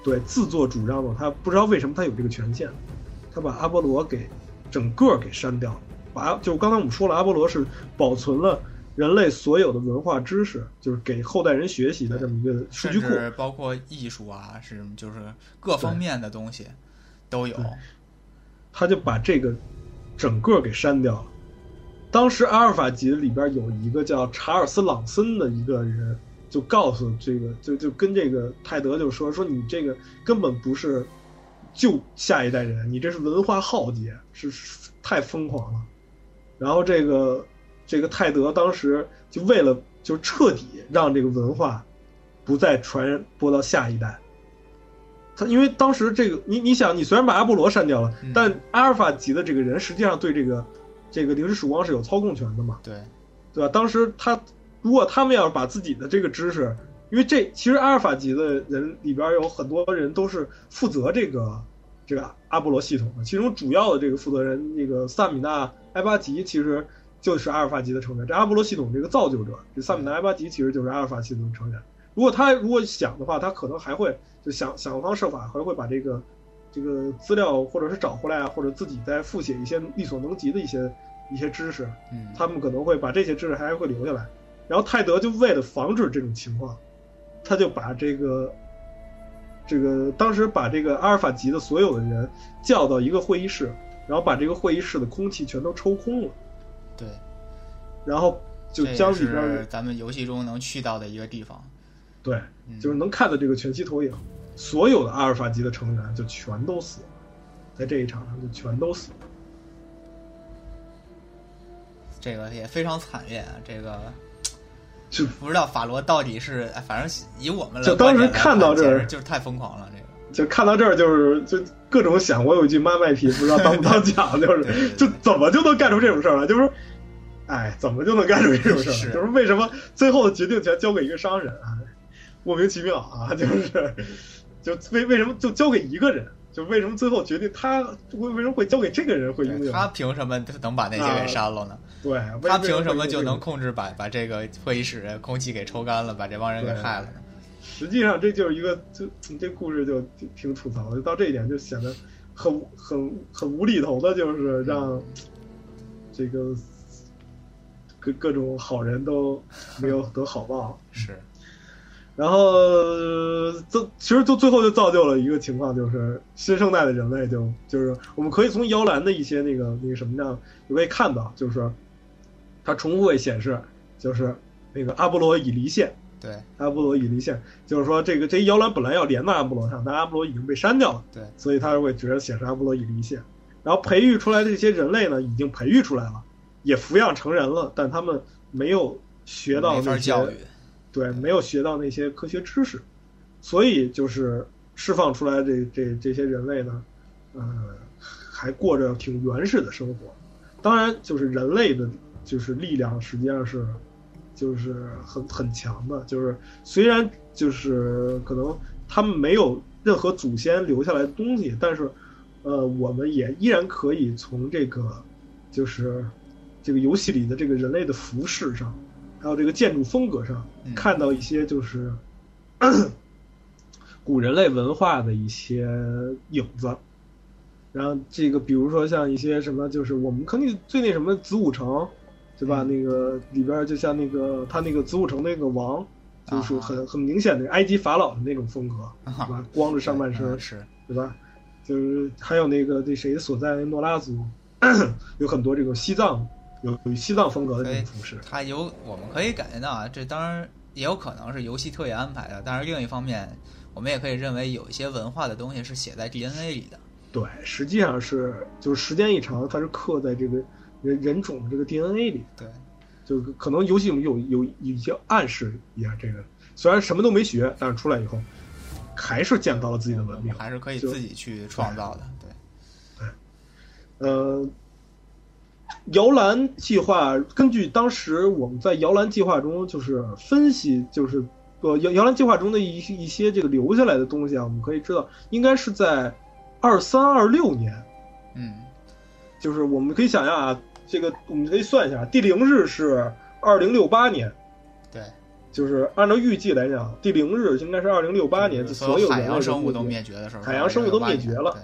就，对，自作主张的，他不知道为什么他有这个权限，他把阿波罗给整个给删掉了。把就刚才我们说了，阿波罗是保存了人类所有的文化知识，就是给后代人学习的这么一个数据库。至包括艺术啊，是就是各方面的东西都有，他就把这个整个给删掉了。当时阿尔法级里边有一个叫查尔斯·朗森的一个人，就告诉这个，就就跟这个泰德就说说你这个根本不是救下一代人，你这是文化浩劫，是是太疯狂了。然后这个这个泰德当时就为了就彻底让这个文化不再传播到下一代，他因为当时这个你你想，你虽然把阿波罗删掉了，嗯但阿尔法级的这个人实际上对这个这个零之曙光是有操控权的嘛，对，对吧？当时他如果他们要是把自己的这个知识，因为这其实阿尔法级的人里边有很多人都是负责这个这个阿波罗系统的，其中主要的这个负责人那个萨米纳埃巴吉其实就是阿尔法级的成员，这阿波罗系统这个造就者，这萨米纳埃巴吉其实就是阿尔法系统的成员。如果他如果想的话，他可能还会就想想方设法，还会把这个这个资料或者是找回来啊，或者自己再复写一些力所能及的一些一些知识，嗯，他们可能会把这些知识还会留下来。然后泰德就为了防止这种情况，他就把这个这个当时把这个阿尔法级的所有的人叫到一个会议室，然后把这个会议室的空气全都抽空了，对，然后就将里边咱们游戏中能去到的一个地方，对，嗯就是能看到这个全息投影，所有的阿尔法级的成员就全都死了，在这一场上就全都死了。这个也非常惨烈啊，这个就不知道法罗到底是，哎反正以我们来就当时看到这儿就是太疯狂了，这个。就看到这儿就是就各种想，我有一句妈卖批，不知道当不当讲，就是就怎么就能干出这种事儿来？就是说，哎，怎么就能干出这种事儿？就是为什么最后的决定权交给一个商人啊？莫名其妙啊！就是就为为什么就交给一个人？就为什么最后决定他为为什么会交给这个人会拥有？他凭什么能把那些给删了呢？对，他凭什么就能控制把把这个会议室空气给抽干了，把这帮人给害了呢？实际上这就是一个，就这故事就挺挺吐槽的，到这一点就显得很很很无厘头的，就是让这个各各种好人都没有 得好报。是，然后这其实就最后就造就了一个情况，就是新生代的人类就就是我们可以从摇篮的一些那个那个什么上，就可以看到，就是它重复会显示，就是那个阿波罗已离线。对阿波罗已离线，就是说这个这一摇篮本来要连到阿波罗上，但阿波罗已经被删掉了，对，所以它会直接显示阿波罗已离线。然后培育出来的这些人类呢，已经培育出来了，也抚养成人了，但他们没有学到那些教育，对，没有学到那些科学知识，所以就是释放出来这这这些人类呢，呃，还过着挺原始的生活。当然，就是人类的，就是力量实际上是，就是很很强的。就是虽然就是可能他们没有任何祖先留下来的东西，但是，呃，我们也依然可以从这个，就是这个游戏里的这个人类的服饰上，还有这个建筑风格上，嗯看到一些就是 古人类文化的一些影子。然后这个，比如说像一些什么，就是我们肯定最那什么子午城，对吧？嗯那个里边就像那个他那个子午城那个王，就是啊很很明显的埃及法老的那种风格，对吧？光着上半身，嗯是，对吧？就是还有那个那谁所在的诺拉族，有很多这个西藏有有西藏风格的这种服饰。它有我们可以感觉到啊，这当然也有可能是游戏特意安排的，但是另一方面，我们也可以认为有一些文化的东西是写在 DNA 里的。对，实际上是就是时间一长，它是刻在这个人人种的这个 DNA 里。对，就是可能游戏里有有有一些暗示一下，这个虽然什么都没学，但是出来以后还是建造了自己的文明。还是可以自己去创造的。对对，呃，摇篮计划根据当时我们在摇篮计划中就是分析，就是呃摇摇篮计划中的一一些这个留下来的东西啊，我们可以知道，应该是在二三二六年，嗯，就是我们可以想象啊，这个我们可以算一下，第零日是二零六八年。对，就是按照预计来讲，第零日应该是二零六八年，就所有海洋生物都灭灭绝的时候，海洋生物都灭绝了。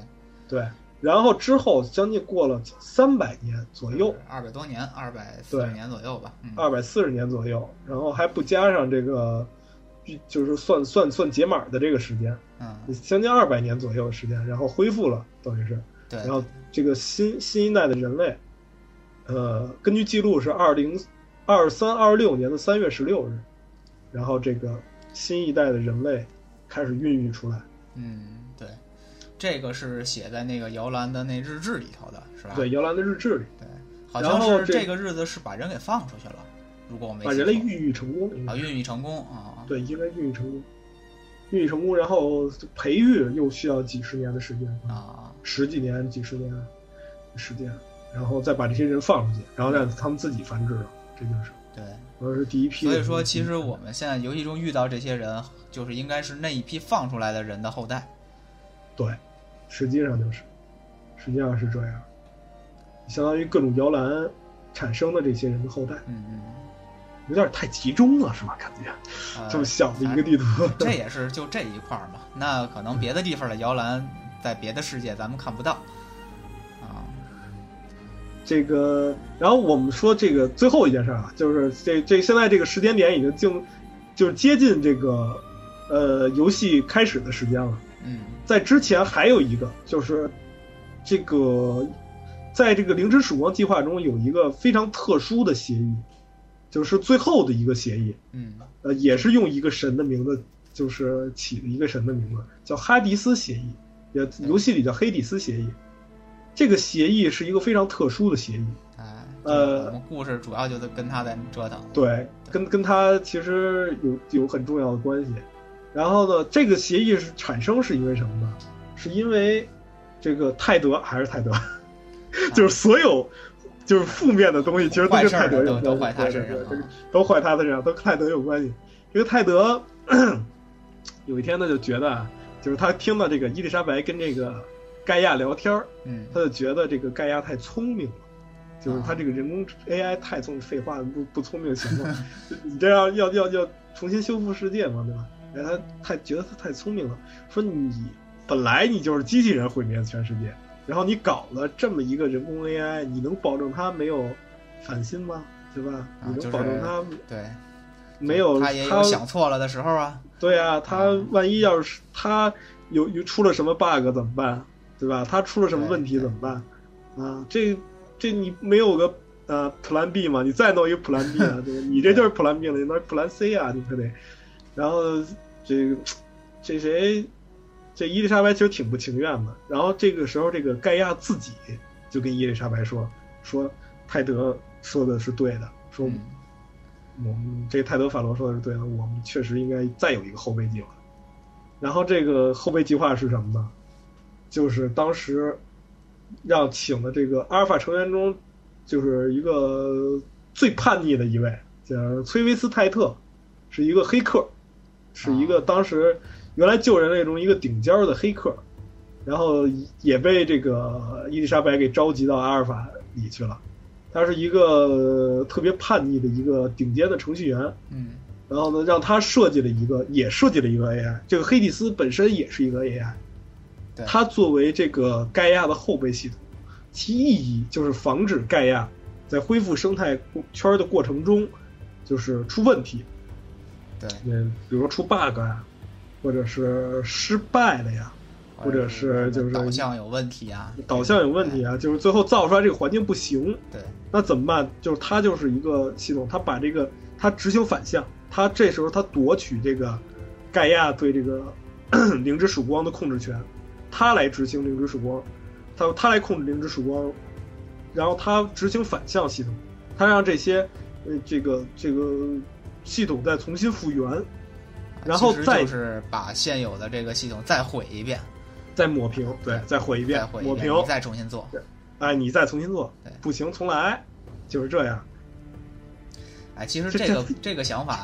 对，对，然后之后将近过了三百年左右，二百多年，二百四十年左右吧。嗯，二百四十年左右，然后还不加上这个，就是算算算解码的这个时间，嗯，将近二百年左右的时间，然后恢复了，等于是，对，然后这个新新一代的人类，呃，根据记录是二零二三二六年的三月十六日，然后这个新一代的人类开始孕育出来。嗯，对，这个是写在那个摇篮的那日志里头的，是吧？对，摇篮的日志里，对，好像是这这个日子是把人给放出去了，如果我没把人类孕育成功。啊，孕育成功啊，对，应该孕育成功，孕育成功，然后培育又需要几十年的时间，啊，十几年、几十年的时间，然后再把这些人放出去，然后让他们自己繁殖了，这就是，对。我是第一批。所以说，其实我们现在游戏中遇到这些人，就是应该是那一批放出来的人的后代。对，实际上就是，实际上是这样，相当于各种摇篮产生的这些人的后代，嗯嗯，有点太集中了，是吧？感觉呃这么小的一个地图，这也是就这一块儿嘛。那可能别的地方的摇篮，在别的世界咱们看不到啊。这个，然后我们说这个最后一件事啊，就是这这现在这个时间点已经进，就是接近这个呃游戏开始的时间了。嗯在之前还有一个，就是这个在这个灵芝曙光计划中有一个非常特殊的协议，就是最后的一个协议，嗯呃，也是用一个神的名字，就是起了一个神的名字，叫哈迪斯协议，也游戏里叫黑底斯协议。这个协议是一个非常特殊的协议，哎，呃我们故事主要就是跟他在折腾。对，跟跟他其实有有很重要的关系。然后呢，这个协议是产生是因为什么呢？是因为这个泰德还是泰德，就是所有就是负面的东西，其实都跟泰德有关系，都坏他身上，都坏他的身上，都跟泰德有关系。这个泰德 有一天呢，就觉得，就是他听到这个伊丽莎白跟这个盖亚聊天嗯，他就觉得这个盖亚太聪明了。就是他这个人工 AI 太聪明，废话不不聪明行吗？你这样要要要重新修复世界嘛，对吧？哎，他太觉得他太聪明了，说你本来你就是机器人毁灭全世界，然后你搞了这么一个人工 AI，你能保证他没有反心吗？对吧？你能保证他对没有他也有想错了的时候啊？对啊，他万一要是他有有出了什么 bug 怎么办？对吧？他出了什么问题怎么办？啊，这。这你没有个呃 Plan B 嘛？你再弄一个 Plan B 啊？对吧？你这就是 Plan B 了，你弄 Plan C 啊？你可得。然后这个这谁？这伊丽莎白其实挺不情愿的。然后这个时候，这个盖亚自己就跟伊丽莎白说：“说泰德说的是对的，说我们这泰德法罗说的是对的，我们确实应该再有一个后备计划。”然后这个后备计划是什么呢？就是当时。让请的这个阿尔法成员中，就是一个最叛逆的一位，叫崔维斯泰特，是一个黑客，是一个当时原来救人类中一个顶尖的黑客，然后也被这个伊丽莎白给召集到阿尔法里去了。他是一个特别叛逆的一个顶尖的程序员，嗯，然后呢，让他设计了一个，也设计了一个 AI，这个黑蒂斯本身也是一个 AI。他作为这个盖亚的后备系统，其意义就是防止盖亚在恢复生态圈的过程中，就是出问题。对，嗯，比如说出 bug 啊，或者是失败了呀，或者是就是导向有问题啊，导向有问题啊，就是最后造出来这个环境不行。对，那怎么办？就是它就是一个系统，它把这个它执行反向，它这时候它夺取这个盖亚对这个 灵之曙光的控制权。它来执行灵之曙光，它它来控制灵之曙光，然后它执行反向系统，它让这些呃这个这个系统再重新复原，然后再就是把现有的这个系统再毁一遍，再抹平，对，再毁一遍，抹平，再重新做，哎，你再重新做，不行重来，就是这样。哎，其实这个 这个想法，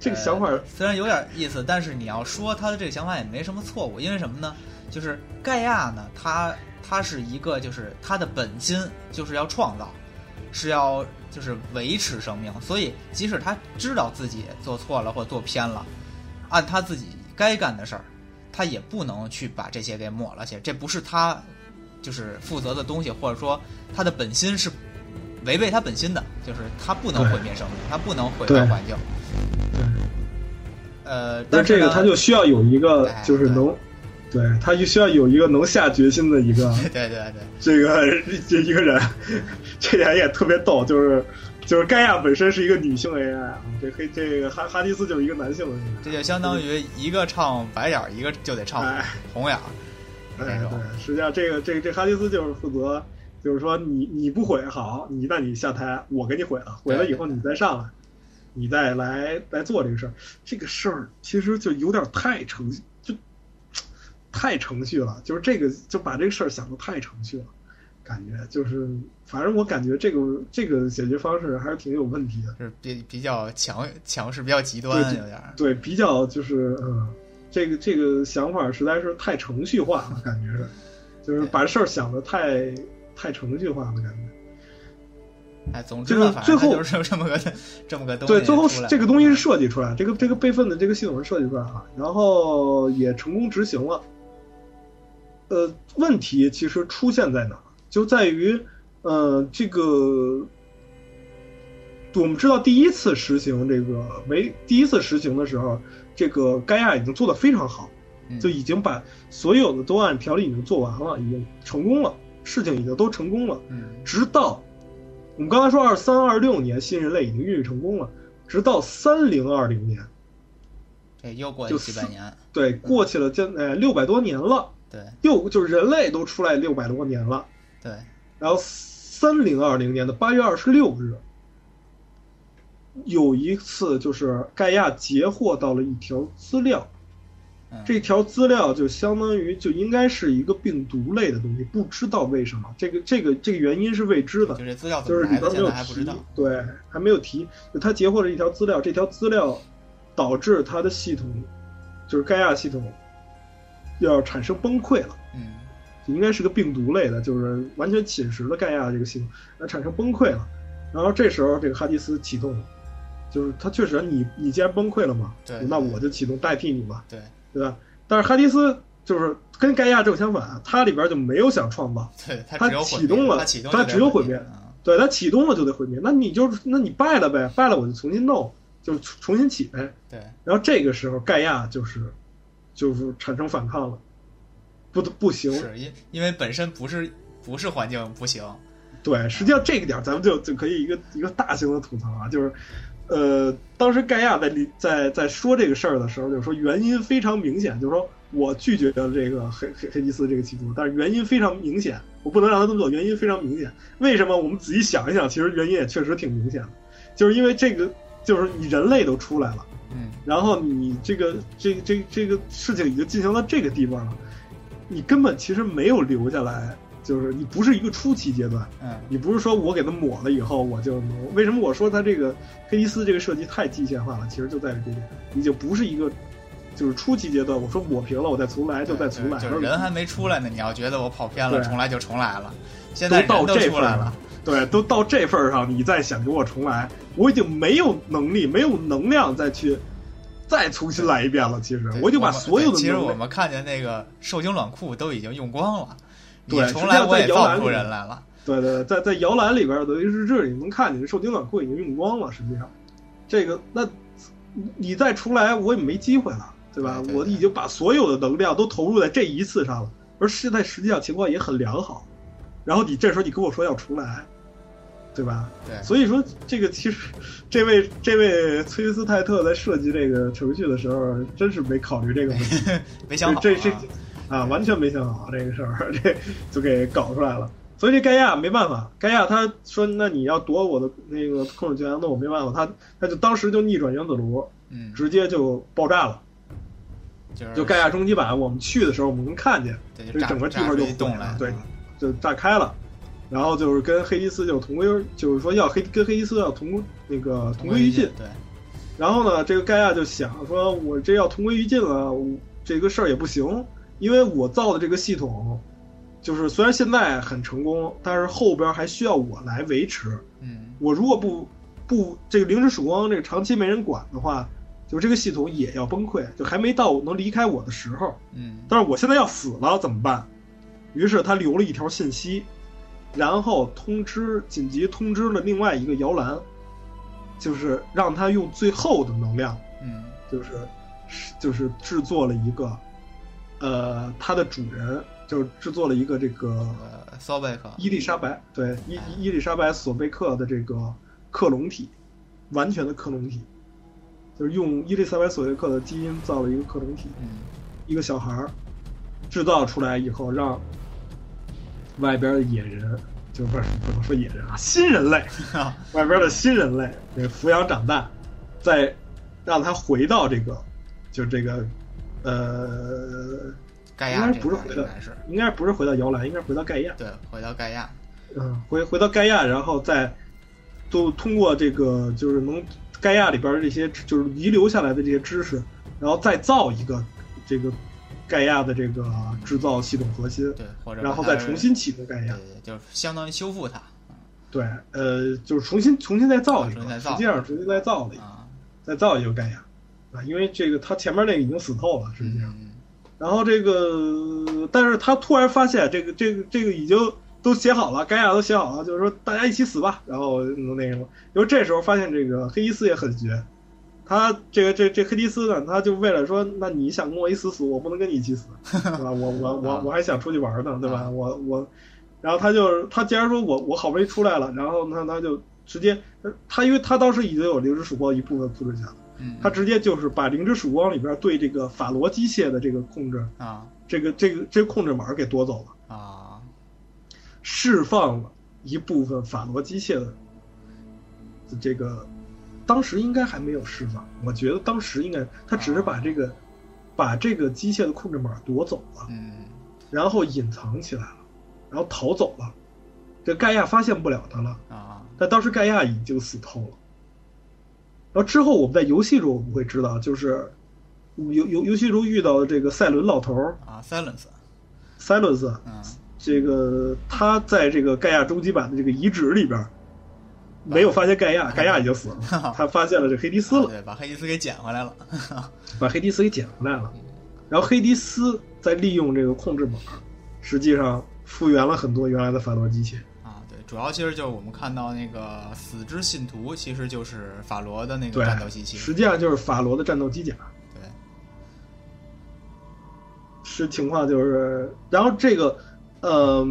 这个想法虽然有点意思，但是你要说他的这个想法也没什么错误，因为什么呢？就是盖亚呢，他他是一个，就是他的本心就是要创造，是要就是维持生命，所以即使他知道自己做错了或做偏了，按他自己该干的事儿，他也不能去把这些给抹了去，这不是他就是负责的东西，或者说他的本心是违背他本心的，就是他不能毁灭生命，他不能毁灭环境。呃，但这个他就需要有一个就是能。对，他就需要有一个能下决心的一个，对对对，这个这一个人，这点也特别逗，就是就是盖亚本身是一个女性 AI，这黑这个哈哈迪斯就是一个男性的，这就相当于一个唱白眼，一个就得唱红眼，哎，对，实际上这个这个这哈迪斯就是负责，就是说你你不毁好，你那你下台，我给你毁了，毁了以后你再上来，你再来来做这个事儿，这个事儿其实就有点太诚信。太程序了，就是这个就把这个事儿想的太程序了，感觉就是，反正我感觉这个这个解决方式还是挺有问题的，是比比较强强势，比较极端，有点对，比较就是嗯，这个这个想法实在是太程序化了，感觉是，就是把事儿想的太太程序化了，感觉。哎，总之呢，最后就是这么个 这么个东西。对，最后这个东西是设计出来，这个这个备份的这个系统是设计出来了，然后也成功执行了。呃，问题其实出现在哪？就在于，呃，这个我们知道，第一次实行这个为第一次实行的时候，这个盖亚已经做得非常好，就已经把所有的都按条例已经做完了，已经成功了，事情已经都成功了。直到我们刚才说二三二六年新人类已经孕育成功了，直到三零二零年，对，又过了几百年，对，过去了将呃六百多年了。对，又就是人类都出来六百多年了，对，然后三零二零年的八月二十六日，有一次就是盖亚截获到了一条资料，嗯。这条资料就相当于就应该是一个病毒类的东西，不知道为什么，这个这个这个原因是未知的。就，是资料怎就是么来的，现里边没有提在还不知道。，对，还没有提。就他截获了一条资料，这条资料导致他的系统，就是盖亚系统要产生崩溃了。嗯应该是个病毒类的，就是完全侵蚀了盖亚这个系统，那产生崩溃了。然后这时候这个哈迪斯启动了，就是他确实你你既然崩溃了嘛，对那我就启动代替你嘛，对对吧？但是哈迪斯就是跟盖亚正相反，他里边就没有想创造，对，它启动了它只有毁灭嗯对他启动了就得毁灭，那你就那你败了呗，败了我就重新弄，就重新起呗。对，然后这个时候盖亚就是就是产生反抗了，不不行，是因因为本身不是不是环境不行，对，实际上这个点咱们就就可以一个一个大型的吐槽啊，就是，呃，当时盖亚在里在在说这个事儿的时候，就是说原因非常明显，就是说我拒绝了这个黑黑黑吉斯这个企图，但是原因非常明显，我不能让他这么做，原因非常明显。为什么？我们仔细想一想，其实原因也确实挺明显的，就是因为这个，就是你人类都出来了。嗯然后你这个这个这个这个事情已经进行到这个地方了，你根本其实没有留下来，就是你不是一个初期阶段，嗯你不是说我给它抹了以后我就能。为什么我说它这个黑迪斯这个设计太机械化了？其实就在于这点，你就不是一个就是初期阶段，我说抹平了我再重来就再重来，就是人还没出来呢，你要觉得我跑偏了，重来就重来了。现在都到人都这份儿出来了，对，都到这份儿上，你再想给我重来，我已经没有能力、没有能量再去再重新来一遍了。其实我已经把所有的其实我们看见那个受精卵库都已经用光了，你对重来我也造不出人来了。对对，在在摇篮里边的日志，你能看见受精卵库已经用光了。实际上，这个那你你再重来，我也没机会了，对吧？对对我已经把所有的能量都投入在这一次上了，而现在实际上情况也很良好。然后你这时候你跟我说要重来，对吧？对，所以说这个其实 这位这位崔斯泰特在设计这个程序的时候，真是没考虑这个问题。没想好、啊。这这啊，完全没想好这个事儿，这就给搞出来了。所以这盖亚没办法，盖亚他说：“那你要夺我的那个控制权，那我没办法。”他他就当时就逆转原子炉，嗯，直接就爆炸了。就是就盖亚终极版，我们去的时候我们能看见，对就整个地方就毁炸出一洞来了，，对嗯，就炸开了。然后就是跟黑迪斯就同归，就是说要黑跟黑迪斯要同那个同归于尽。对，然后呢，这个盖亚就想说，我这要同归于尽了，我这个事儿也不行，因为我造的这个系统，就是虽然现在很成功，但是后边还需要我来维持。嗯我如果不不这个零之曙光这个长期没人管的话，就这个系统也要崩溃，就还没到能离开我的时候。嗯但是我现在要死了怎么办？于是他留了一条信息，然后通知紧急通知了另外一个摇篮，就是让他用最后的能量，嗯。就是就是制作了一个，呃，他的主人就是制作了一个这个呃，骚贝克，伊丽莎白，对伊哎伊丽莎白索贝克的这个克隆体，完全的克隆体，就是用伊丽莎白索贝克的基因造了一个克隆体，嗯。一个小孩儿制造出来以后，让外边的野人，就不是不能说野人啊，新人类，哈，外边的新人类，给抚养长大，再让他回到这个，就这个，呃，应该盖亚这不是回到应该是，应该不是回到摇篮，应该是回到盖亚，对，回到盖亚，嗯，回回到盖亚，然后再都通过这个就是能盖亚里边的这些就是遗留下来的这些知识，然后再造一个这个盖亚的这个制造系统核心，对，或者然后再重新启动盖亚。对对，就是相当于修复它对，呃，就是重新重新再造一个，实际上重新再造了一个，啊，再造一个盖亚啊，因为这个他前面那个已经死透了，实际上。嗯然后这个，但是他突然发现这个这个这个已经都写好了，盖亚都写好了，就是说大家一起死吧。然后那什么，因为这时候发现这个黑衣斯也很绝，他这个这这黑迪斯呢，他就为了说，那你想跟我一起死，我不能跟你一起死，对吧？我我我我还想出去玩呢，对吧？啊我我，然后他就他既然说我我好不容易出来了，然后呢他就直接他因为他当时已经有灵之曙光一部分复制下来。嗯，他直接就是把灵之曙光里边对这个法罗机械的这个控制，啊这个这个这个控制码给夺走了，啊，释放了一部分法罗机械的这个，当时应该还没有释放。我觉得当时应该他只是把这个、把这个机械的控制码夺走了，嗯然后隐藏起来了，然后逃走了。这盖亚发现不了他了，啊但当时盖亚已经死透了。然后之后我们在游戏中我们会知道，就是游游游戏中遇到的这个赛伦老头儿啊，silence，Silence，嗯这个他在这个盖亚终极版的这个遗址里边儿没有发现盖亚，盖亚已经死了，他发现了这黑迪斯了，啊对，把黑迪斯给捡回来了。把黑迪斯给捡回来了。然后黑迪斯在利用这个控制码，实际上复原了很多原来的法罗机器。啊，对，主要其实就是我们看到那个死之信徒，其实就是法罗的那个战斗机器。实际上就是法罗的战斗机甲。对，是情况就是，然后这个，呃，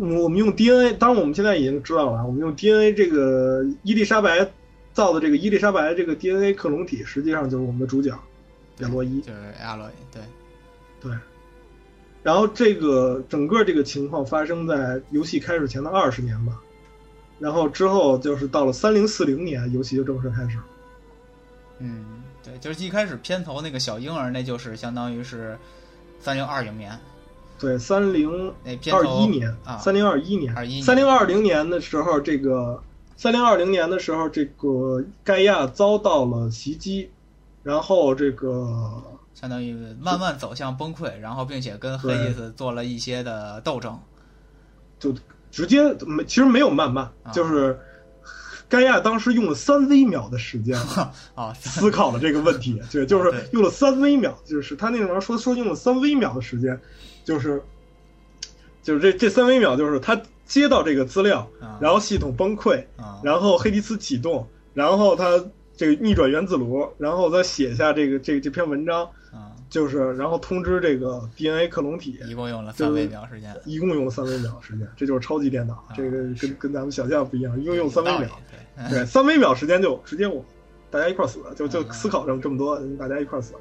我们用 DNA，当然我们现在已经知道了，我们用 DNA 这个伊丽莎白造的这个伊丽莎白这个 DNA 克隆体，实际上就是我们的主角亚洛伊。就是亚洛伊，对，对。然后这个整个这个情况发生在游戏开始前的二十年吧，然后之后就是到了三零四零年，游戏就正式开始。嗯，对，就是一开始片头那个小婴儿，那就是相当于是三零二零年对，三零二一年啊，三零二一年，21年三零二零年的时候，这个三零二零年的时候，这个盖亚遭到了袭击，然后这个相当于慢慢走向崩溃，然后并且跟黑伊斯做了一些的斗争。就直接没，其实没有慢慢，啊就是盖亚当时用了三微秒的时间啊，思考了这个问题，对，就是用了三微秒，就是他那时候说说用了三微秒的时间，就是就是这这三微秒，就是他接到这个资料，啊。然后系统崩溃，啊，然后黑迪斯启动，然后他这个逆转原子炉，然后再写下这个这这篇文章，啊，就是然后通知这个 DNA 克隆体，一共用了三微秒时间，一共用了三微秒时间，这就是超级电脑，啊这个跟跟咱们想象不一样，一共用三微秒，，对，对，三微秒时间就直接我大家一块儿死了，就就嗯。思考这么这么多，大家一块儿死了。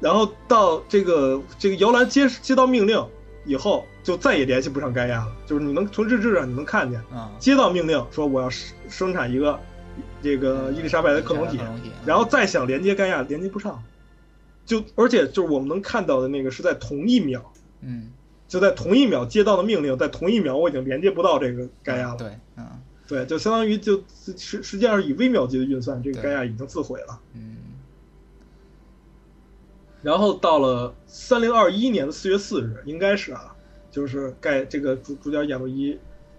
然后到这个这个摇篮接接到命令以后，就再也联系不上盖亚了，就是你能从日志上你能看见，啊，接到命令说我要生生产一个这个伊丽莎白的克隆体克，隆体，然后再想连接盖亚连接不上，就而且就是我们能看到的那个是在同一秒，嗯，就在同一秒接到的命令，在同一秒我已经连接不到这个盖亚了。对，嗯。对，就相当于就实实际上是以微秒级的运算，这个盖亚已经自毁了。嗯然后到了三零二一年的四月四日，应该是啊，就是盖这个主主角亚洛伊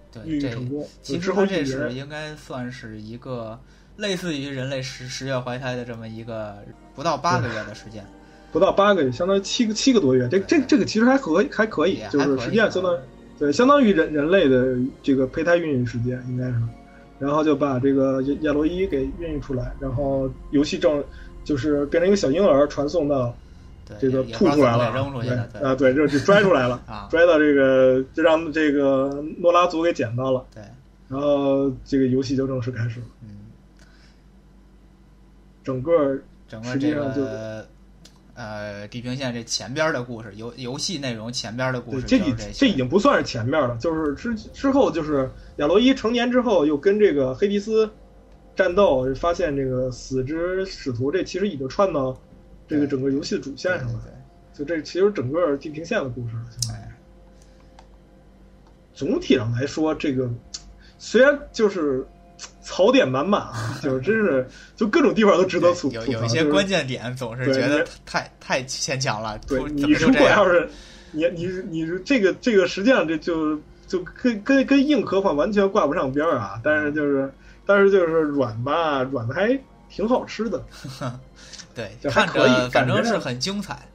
对，孕育成功，其实它这是应该算是一个类似于人类十十月怀胎的这么一个不到八个月的时间，不到八个月，相当于七个七个多月。这这这个其实还可还可以就是实际上相当于对相当于人人类的这个胚胎孕育时间应该是，然后就把这个亚亚洛伊给孕育出来，然后游戏正就是变成一个小婴儿传送到对，这个吐出来了，啊，对，这就拽出来了，啊，拽到这个就让这个诺拉族给捡到了，对，然后这个游戏就正式开始了，嗯，整个整个这个呃地平线这前边的故事，游游戏内容前边的故，事这已这已经不算是前面了，就是之之后就是亚罗伊成年之后又跟这个黑迪斯战斗，发现这个死之使徒，这其实已经串到这个整个游戏的主线上了，对就这其实整个地平线的故事了。对，哎，总体上来说，这个虽然就是槽点满满啊，就是真是就各种地方都值得吐槽。就是有一些关键点总是对觉得太太牵强了，对你如？果要是你你你是这个这个实际上这就就跟跟跟硬科幻完全挂不上边儿啊，但是就是但是就是软吧，软的还挺好吃的，对，就还可以反正是很精彩，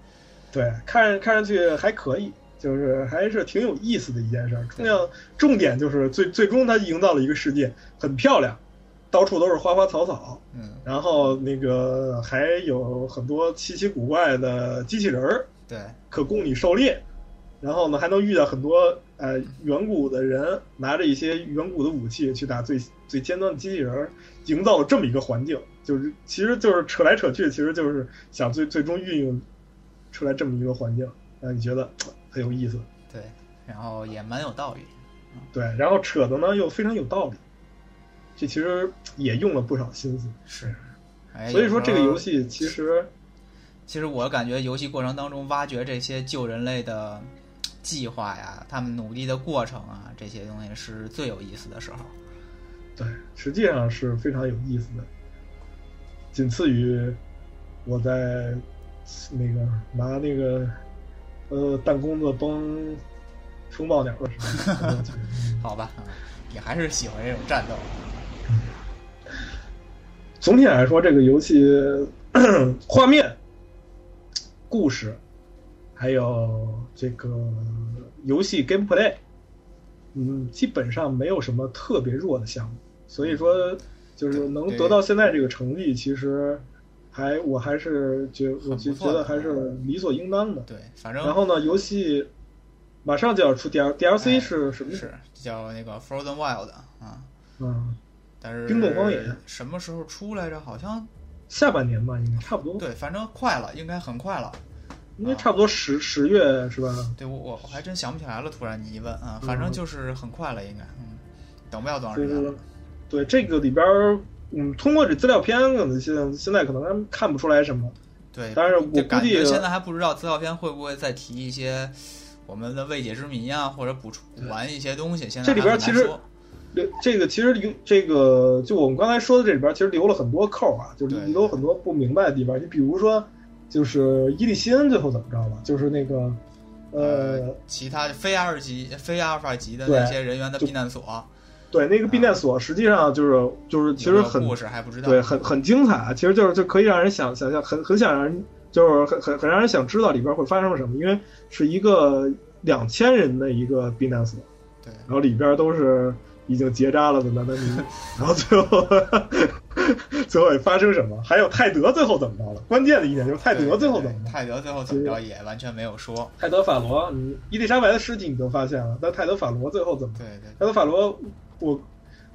对，看看上去还可以，就是还是挺有意思的一件事儿。重要重点就是最最终它营造了一个世界，很漂亮，到处都是花花草草，嗯，然后那个还有很多稀奇古怪的机器人儿。对，可供你狩猎，然后呢还能遇到很多呃远古的人拿着一些远古的武器去打最最尖端的机器人儿，营造了这么一个环境，就是其实就是扯来扯去，其实就是想最最终运用出来这么一个环境，让你觉得呃很有意思。对，然后也蛮有道理，对，然后扯的呢又非常有道理，这其实也用了不少心思。是，哎所以说这个游，戏其实其实我感觉游戏过程当中挖掘这些救人类的计划呀，他们努力的过程啊，这些东西是最有意思的时候。对，实际上是非常有意思的，仅次于我在那个拿那个呃弹弓子崩风暴鸟的时候 好吧，嗯你还是喜欢这种战斗。总体来说，这个游戏 画面、故事，还有这个游戏 gameplay，嗯，基本上没有什么特别弱的项目。所以说，就是能得到现在这个成绩，其实还我还是觉我很就不错的觉得还是理所应当的。对，反正然后呢，游戏马上就要出 D L D L C 哎是什么？是叫那个 Frozen Wild 啊，嗯，但是冰冻荒野什么时候出来着？好像下半年吧，应该差不多，对，反正快了，应该很快了。应该差不多十十月是吧？对我我我还真想不起来了，突然你一问啊，嗯反正就是很快了，应该，嗯，等不了多长时间了。对这个里边儿，嗯，通过这资料片，可能现在现在可能看不出来什么。对，但是我估计现在还不知道资料片会不会再提一些我们的未解之谜啊，或者补充补完一些东西。现在这里边其实这个其实留这个就我们刚才说的这里边，其实留了很多扣啊，就是对留了很多不明白的地方。你比如说，就是伊利西恩最后怎么着了？就是那个，呃，其他非阿尔级、非阿尔法级的那些人员的避难所，对，那个避难所实际上就是就是其实很故事还不知道。对，很很精彩，啊其实就是就可以让人想想象，很很想让人就是很很很让人想知道里边会发生什么，因为是一个两千人的一个避难所，对然后里边都是已经结扎了的男男女女，然后最后最后也发生什么？还有泰德最后怎么着了？关键的一点就是泰德最后怎么着？泰德最后怎么着也完全没有说。泰德法罗，你伊丽莎白的尸体你都发现了，但泰德法罗最后怎么？对对泰德法罗，我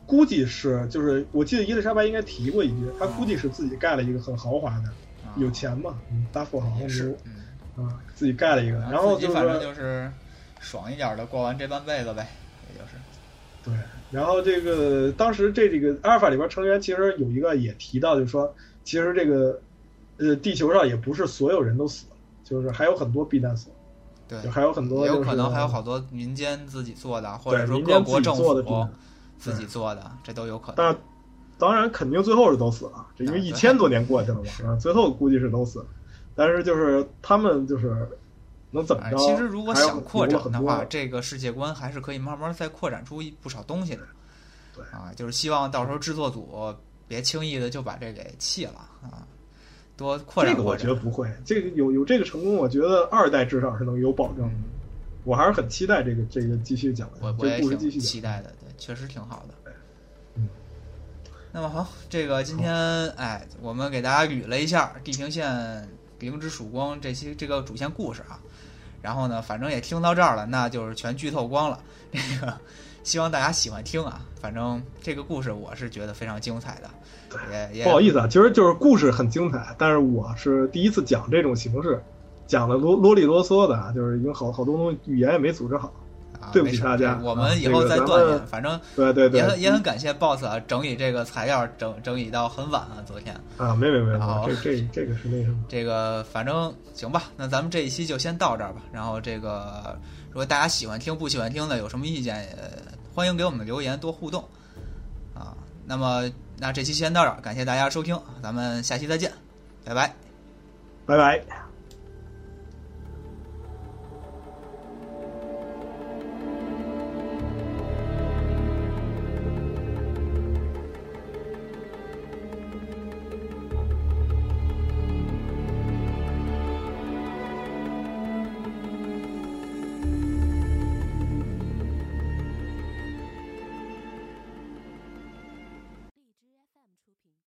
估计是就是我记得伊丽莎白应该提过一句，她估计是自己盖了一个很豪华的。啊有钱嘛，嗯大富豪也是牛，嗯，啊，自己盖了一个，然后就反正是就是爽一点的过完这半辈子呗，也就是。对，然后这个当时这这个阿尔法里边成员其实有一个也提到，就是说其实这个呃地球上也不是所有人都死了，就是还有很多避难所，对就，还有很多也有就是可能还有好多民间自己做的，或者说各国政府自己做的，这都有可能。但当然肯定最后是都死了，这因为一千多年过去了嘛，啊，最后估计是都死了，但是就是他们就是能怎么着？哎其实如果想扩展的话，这个世界观还是可以慢慢再扩展出一不少东西的。对啊，就是希望到时候制作组别轻易的就把这给弃了啊，多扩展这个我。觉得不会，这个有有这个成功，我觉得二代至少是能有保证我还是很期待这个这个继续讲我我也个故事继续期。待的，对，确实挺好的。嗯，那么好，这个今天哎，我们给大家捋了一下《地平线：零之曙光》这些这个主线故事啊，然后呢，反正也听到这儿了，那就是全剧透光了。这个希望大家喜欢听啊，反正这个故事我是觉得非常精彩的，也也不好意思啊，其实就是故事很精彩，但是我是第一次讲这种形式，讲的啰啰里啰嗦的啊，就是已经好好多东西语言也没组织好。啊对不起大家我啊们以后再锻炼，反正对对对也，很也很感谢 BOSS 啊，整理这个材料整整理到很晚啊，昨天。啊，没没没这这这个是那什么，这个反正行吧，那咱们这一期就先到这儿吧。然后这个如果大家喜欢听不喜欢听的，有什么意见也欢迎给我们留言，多互动啊。那么那这期先到这儿，感谢大家收听，咱们下期再见，拜拜。拜拜。